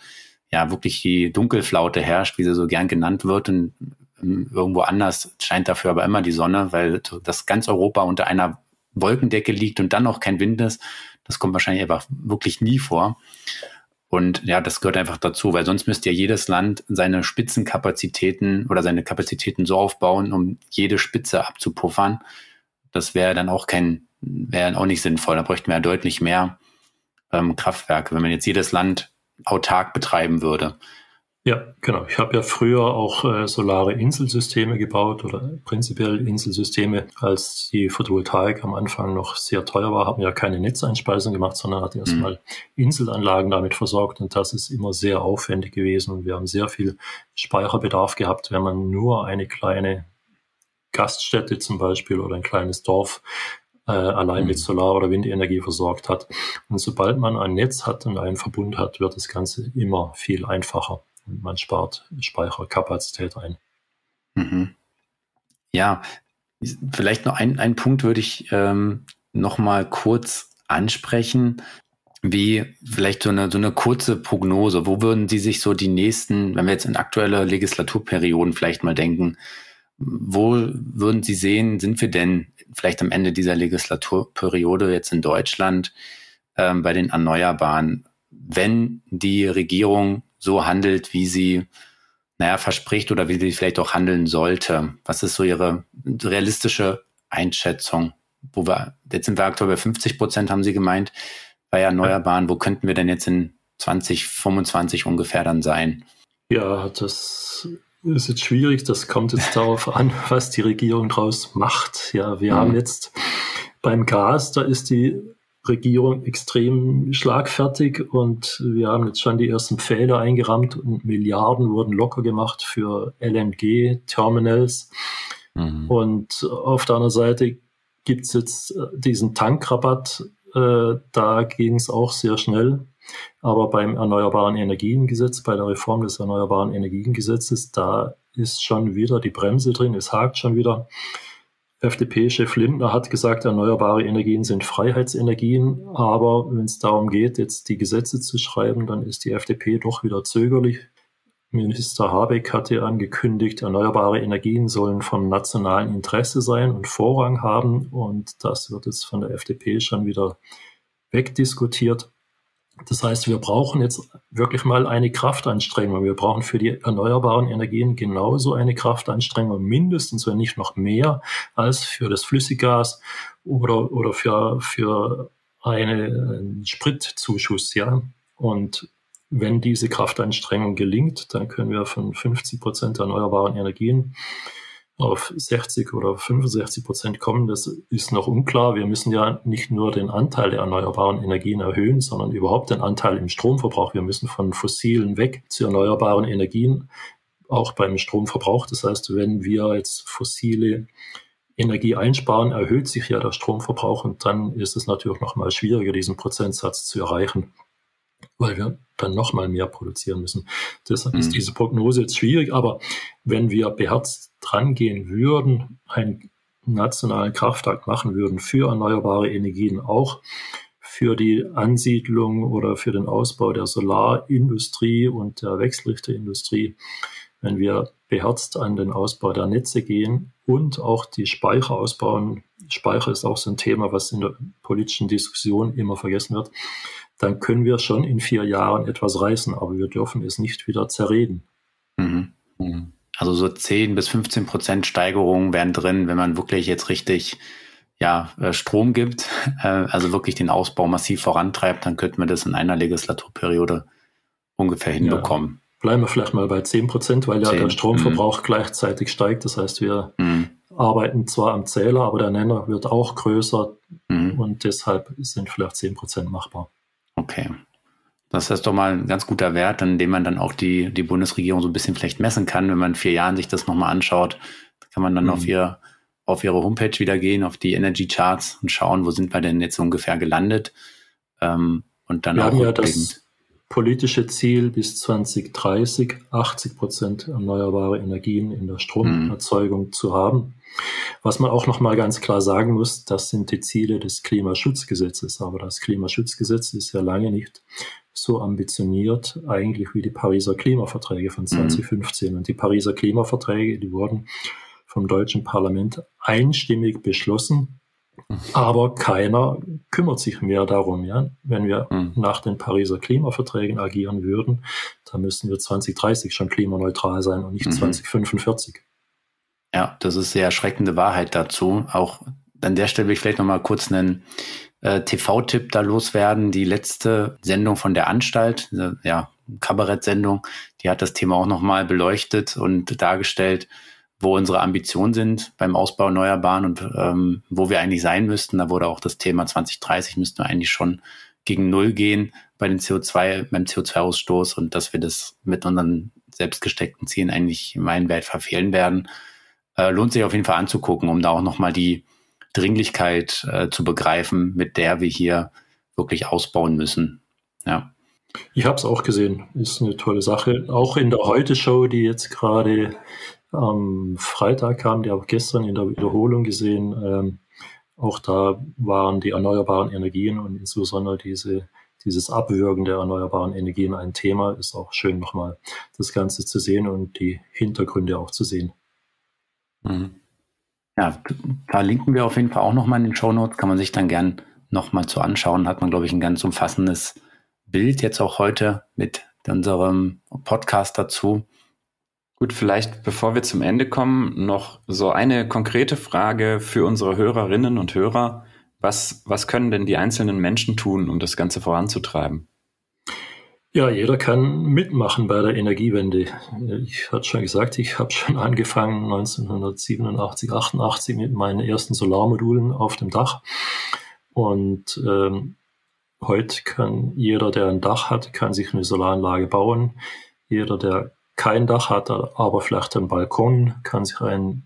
ja wirklich die Dunkelflaute herrscht, wie sie so gern genannt wird. Und ähm, irgendwo anders scheint dafür aber immer die Sonne, weil das ganz Europa unter einer Wolkendecke liegt und dann noch kein Wind ist. Das kommt wahrscheinlich einfach wirklich nie vor. Und ja, das gehört einfach dazu, weil sonst müsste ja jedes Land seine Spitzenkapazitäten oder seine Kapazitäten so aufbauen, um jede Spitze abzupuffern. Das wäre dann auch kein wäre auch nicht sinnvoll. Da bräuchten wir ja deutlich mehr ähm, Kraftwerke, wenn man jetzt jedes Land autark betreiben würde. Ja, genau. Ich habe ja früher auch äh, solare Inselsysteme gebaut oder prinzipiell Inselsysteme. Als die Photovoltaik am Anfang noch sehr teuer war, haben wir ja keine Netzeinspeisung gemacht, sondern hat erstmal mhm. Inselanlagen damit versorgt. Und das ist immer sehr aufwendig gewesen. Und wir haben sehr viel Speicherbedarf gehabt, wenn man nur eine kleine Gaststätte zum Beispiel oder ein kleines Dorf äh, allein mit mhm. Solar- oder Windenergie versorgt hat. Und sobald man ein Netz hat und einen Verbund hat, wird das Ganze immer viel einfacher und man spart Speicherkapazität ein. Mhm. Ja, vielleicht noch ein, ein Punkt würde ich ähm, noch mal kurz ansprechen wie vielleicht so eine, so eine kurze Prognose. Wo würden Sie sich so die nächsten, wenn wir jetzt in aktuelle Legislaturperioden vielleicht mal denken, wo würden Sie sehen, sind wir denn vielleicht am Ende dieser Legislaturperiode jetzt in Deutschland ähm, bei den Erneuerbaren, wenn die Regierung so handelt, wie sie naja, verspricht oder wie sie vielleicht auch handeln sollte? Was ist so Ihre realistische Einschätzung? Wo wir, jetzt sind wir aktuell bei 50 Prozent, haben Sie gemeint, bei Erneuerbaren. Wo könnten wir denn jetzt in 2025 ungefähr dann sein? Ja, das ist jetzt schwierig. Das kommt jetzt darauf an, was die Regierung daraus macht. Ja, wir mhm. haben jetzt beim Gas, da ist die Regierung extrem schlagfertig und wir haben jetzt schon die ersten Pfähle eingerammt und Milliarden wurden locker gemacht für LNG-Terminals. Mhm. Und auf der anderen Seite gibt es jetzt äh, diesen Tankrabatt. Äh, da ging es auch sehr schnell. Aber beim Erneuerbaren Energiengesetz, bei der Reform des Erneuerbaren Energiengesetzes, da ist schon wieder die Bremse drin, es hakt schon wieder. FDP-Chef Lindner hat gesagt, erneuerbare Energien sind Freiheitsenergien, aber wenn es darum geht, jetzt die Gesetze zu schreiben, dann ist die FDP doch wieder zögerlich. Minister Habeck hatte angekündigt, erneuerbare Energien sollen vom nationalen Interesse sein und Vorrang haben und das wird jetzt von der FDP schon wieder wegdiskutiert. Das heißt, wir brauchen jetzt wirklich mal eine Kraftanstrengung. Wir brauchen für die erneuerbaren Energien genauso eine Kraftanstrengung, mindestens, wenn nicht noch mehr, als für das Flüssiggas oder, oder für, für eine, einen Spritzuschuss, ja. Und wenn diese Kraftanstrengung gelingt, dann können wir von 50 Prozent erneuerbaren Energien auf 60 oder 65 Prozent kommen, das ist noch unklar. Wir müssen ja nicht nur den Anteil der erneuerbaren Energien erhöhen, sondern überhaupt den Anteil im Stromverbrauch. Wir müssen von fossilen weg zu erneuerbaren Energien, auch beim Stromverbrauch. Das heißt, wenn wir jetzt fossile Energie einsparen, erhöht sich ja der Stromverbrauch und dann ist es natürlich noch mal schwieriger, diesen Prozentsatz zu erreichen weil wir dann nochmal mehr produzieren müssen. Deshalb mhm. ist diese Prognose jetzt schwierig, aber wenn wir beherzt drangehen würden, einen nationalen Kraftakt machen würden für erneuerbare Energien, auch für die Ansiedlung oder für den Ausbau der Solarindustrie und der Wechselrichterindustrie, wenn wir beherzt an den Ausbau der Netze gehen und auch die Speicher ausbauen. Speicher ist auch so ein Thema, was in der politischen Diskussion immer vergessen wird dann können wir schon in vier Jahren etwas reißen, aber wir dürfen es nicht wieder zerreden. Mhm. Mhm. Also so 10 bis 15 Prozent Steigerungen wären drin, wenn man wirklich jetzt richtig ja, äh, Strom gibt, äh, also wirklich den Ausbau massiv vorantreibt, dann könnte man das in einer Legislaturperiode ungefähr hinbekommen. Ja. Bleiben wir vielleicht mal bei 10 Prozent, weil ja 10. der Stromverbrauch mhm. gleichzeitig steigt. Das heißt, wir mhm. arbeiten zwar am Zähler, aber der Nenner wird auch größer mhm. und deshalb sind vielleicht 10 Prozent machbar. Okay. Das ist doch mal ein ganz guter Wert, an dem man dann auch die, die Bundesregierung so ein bisschen vielleicht messen kann. Wenn man in vier Jahren sich das nochmal anschaut, kann man dann mhm. auf, ihr, auf ihre Homepage wieder gehen, auf die Energy Charts und schauen, wo sind wir denn jetzt ungefähr gelandet. Ähm, und dann Wir auch haben ja das politische Ziel bis 2030 80 Prozent erneuerbare Energien in der Stromerzeugung mhm. zu haben. Was man auch noch mal ganz klar sagen muss, das sind die Ziele des Klimaschutzgesetzes. Aber das Klimaschutzgesetz ist ja lange nicht so ambitioniert eigentlich wie die Pariser Klimaverträge von 2015. Mhm. Und die Pariser Klimaverträge, die wurden vom deutschen Parlament einstimmig beschlossen. Aber keiner kümmert sich mehr darum. Ja? Wenn wir mhm. nach den Pariser Klimaverträgen agieren würden, dann müssten wir 2030 schon klimaneutral sein und nicht mhm. 2045. Ja, das ist sehr erschreckende Wahrheit dazu. Auch an der Stelle will ich vielleicht nochmal kurz einen äh, TV-Tipp da loswerden. Die letzte Sendung von der Anstalt, äh, ja, Kabarettsendung, die hat das Thema auch nochmal beleuchtet und dargestellt, wo unsere Ambitionen sind beim Ausbau erneuerbaren und ähm, wo wir eigentlich sein müssten. Da wurde auch das Thema 2030 müssten wir eigentlich schon gegen Null gehen bei den CO2, beim CO2-Ausstoß und dass wir das mit unseren selbst gesteckten Zielen eigentlich im Welt verfehlen werden. Äh, lohnt sich auf jeden Fall anzugucken, um da auch nochmal die Dringlichkeit äh, zu begreifen, mit der wir hier wirklich ausbauen müssen. Ja. Ich habe es auch gesehen, ist eine tolle Sache. Auch in der Heute-Show, die jetzt gerade am Freitag kam, die habe ich gestern in der Wiederholung gesehen. Ähm, auch da waren die erneuerbaren Energien und insbesondere diese, dieses Abwürgen der erneuerbaren Energien ein Thema. Ist auch schön nochmal das Ganze zu sehen und die Hintergründe auch zu sehen. Mhm. Ja, verlinken wir auf jeden Fall auch nochmal in den Show Notes. Kann man sich dann gern nochmal zu anschauen. Hat man, glaube ich, ein ganz umfassendes Bild jetzt auch heute mit unserem Podcast dazu. Gut, vielleicht bevor wir zum Ende kommen, noch so eine konkrete Frage für unsere Hörerinnen und Hörer. Was, was können denn die einzelnen Menschen tun, um das Ganze voranzutreiben? Ja, jeder kann mitmachen bei der Energiewende. Ich hatte schon gesagt, ich habe schon angefangen 1987, 88 mit meinen ersten Solarmodulen auf dem Dach. Und ähm, heute kann jeder, der ein Dach hat, kann sich eine Solaranlage bauen. Jeder, der kein Dach hat, aber vielleicht einen Balkon, kann sich ein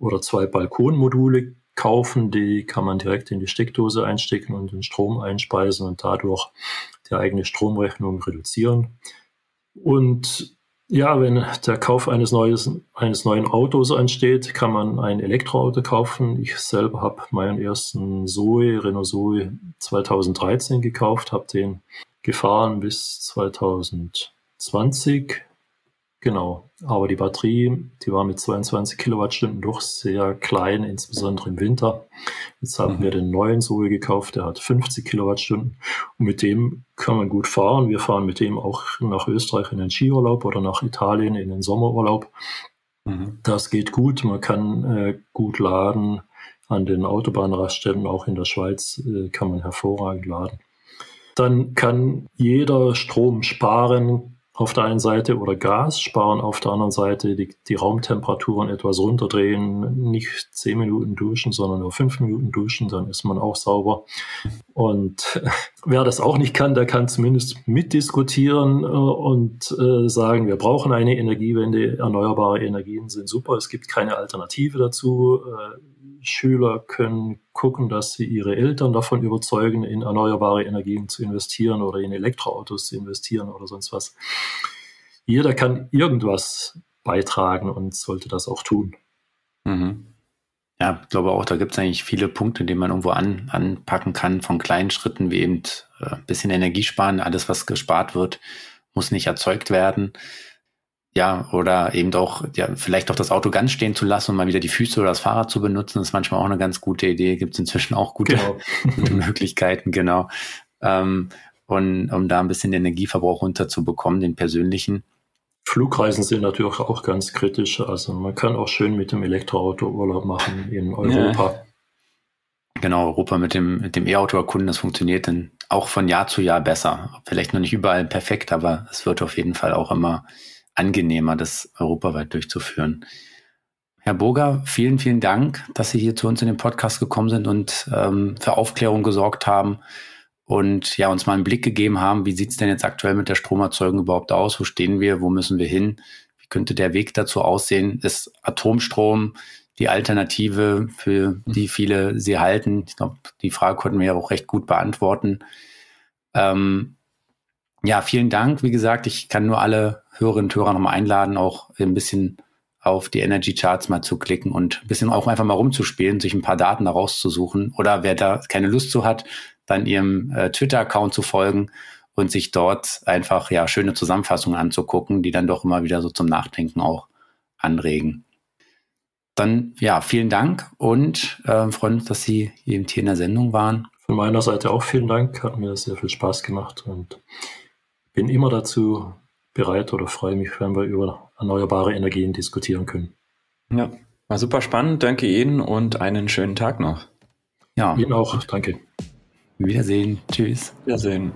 oder zwei Balkonmodule kaufen. Die kann man direkt in die Steckdose einstecken und den Strom einspeisen und dadurch die eigene Stromrechnung reduzieren. Und ja, wenn der Kauf eines, neues, eines neuen Autos ansteht, kann man ein Elektroauto kaufen. Ich selber habe meinen ersten Zoe, Renault Zoe 2013 gekauft, habe den gefahren bis 2020 Genau, aber die Batterie, die war mit 22 Kilowattstunden doch sehr klein, insbesondere im Winter. Jetzt haben mhm. wir den neuen Zoe gekauft, der hat 50 Kilowattstunden und mit dem kann man gut fahren. Wir fahren mit dem auch nach Österreich in den Skiurlaub oder nach Italien in den Sommerurlaub. Mhm. Das geht gut, man kann äh, gut laden. An den Autobahnraststätten, auch in der Schweiz, äh, kann man hervorragend laden. Dann kann jeder Strom sparen, auf der einen Seite oder Gas sparen auf der anderen Seite, die, die Raumtemperaturen etwas runterdrehen, nicht zehn Minuten duschen, sondern nur fünf Minuten duschen, dann ist man auch sauber. Und wer das auch nicht kann, der kann zumindest mitdiskutieren äh, und äh, sagen, wir brauchen eine Energiewende, erneuerbare Energien sind super, es gibt keine Alternative dazu. Äh, Schüler können gucken, dass sie ihre Eltern davon überzeugen, in erneuerbare Energien zu investieren oder in Elektroautos zu investieren oder sonst was. Jeder kann irgendwas beitragen und sollte das auch tun. Mhm. Ja, ich glaube auch, da gibt es eigentlich viele Punkte, die man irgendwo an, anpacken kann, von kleinen Schritten wie eben äh, ein bisschen Energie sparen. Alles, was gespart wird, muss nicht erzeugt werden ja, oder eben auch, ja, vielleicht auch das Auto ganz stehen zu lassen und mal wieder die Füße oder das Fahrrad zu benutzen, ist manchmal auch eine ganz gute Idee. Gibt es inzwischen auch gute, genau. gute Möglichkeiten, genau. Ähm, und um da ein bisschen den Energieverbrauch runterzubekommen, den persönlichen. Flugreisen sind natürlich auch ganz kritisch. Also man kann auch schön mit dem Elektroauto Urlaub machen in Europa. Ja. Genau, Europa mit dem, mit dem E-Auto erkunden, das funktioniert dann auch von Jahr zu Jahr besser. Vielleicht noch nicht überall perfekt, aber es wird auf jeden Fall auch immer angenehmer, das europaweit durchzuführen. Herr Burger, vielen, vielen Dank, dass Sie hier zu uns in den Podcast gekommen sind und ähm, für Aufklärung gesorgt haben und ja, uns mal einen Blick gegeben haben, wie sieht es denn jetzt aktuell mit der Stromerzeugung überhaupt aus? Wo stehen wir? Wo müssen wir hin? Wie könnte der Weg dazu aussehen? Ist Atomstrom die Alternative, für die viele sie halten? Ich glaube, die Frage konnten wir ja auch recht gut beantworten. Ähm, ja, vielen Dank. Wie gesagt, ich kann nur alle Hörerinnen und Hörer nochmal einladen, auch ein bisschen auf die Energy Charts mal zu klicken und ein bisschen auch einfach mal rumzuspielen, sich ein paar Daten da rauszusuchen. Oder wer da keine Lust zu hat, dann ihrem äh, Twitter-Account zu folgen und sich dort einfach ja schöne Zusammenfassungen anzugucken, die dann doch immer wieder so zum Nachdenken auch anregen. Dann ja, vielen Dank und äh, freuen uns, dass Sie eben hier in der Sendung waren. Von meiner Seite auch vielen Dank, hat mir sehr viel Spaß gemacht und bin immer dazu bereit oder freue mich, wenn wir über erneuerbare Energien diskutieren können. Ja, war super spannend. Danke Ihnen und einen schönen Tag noch. Ja. Ihnen auch. Danke. Wiedersehen. Tschüss. Wiedersehen.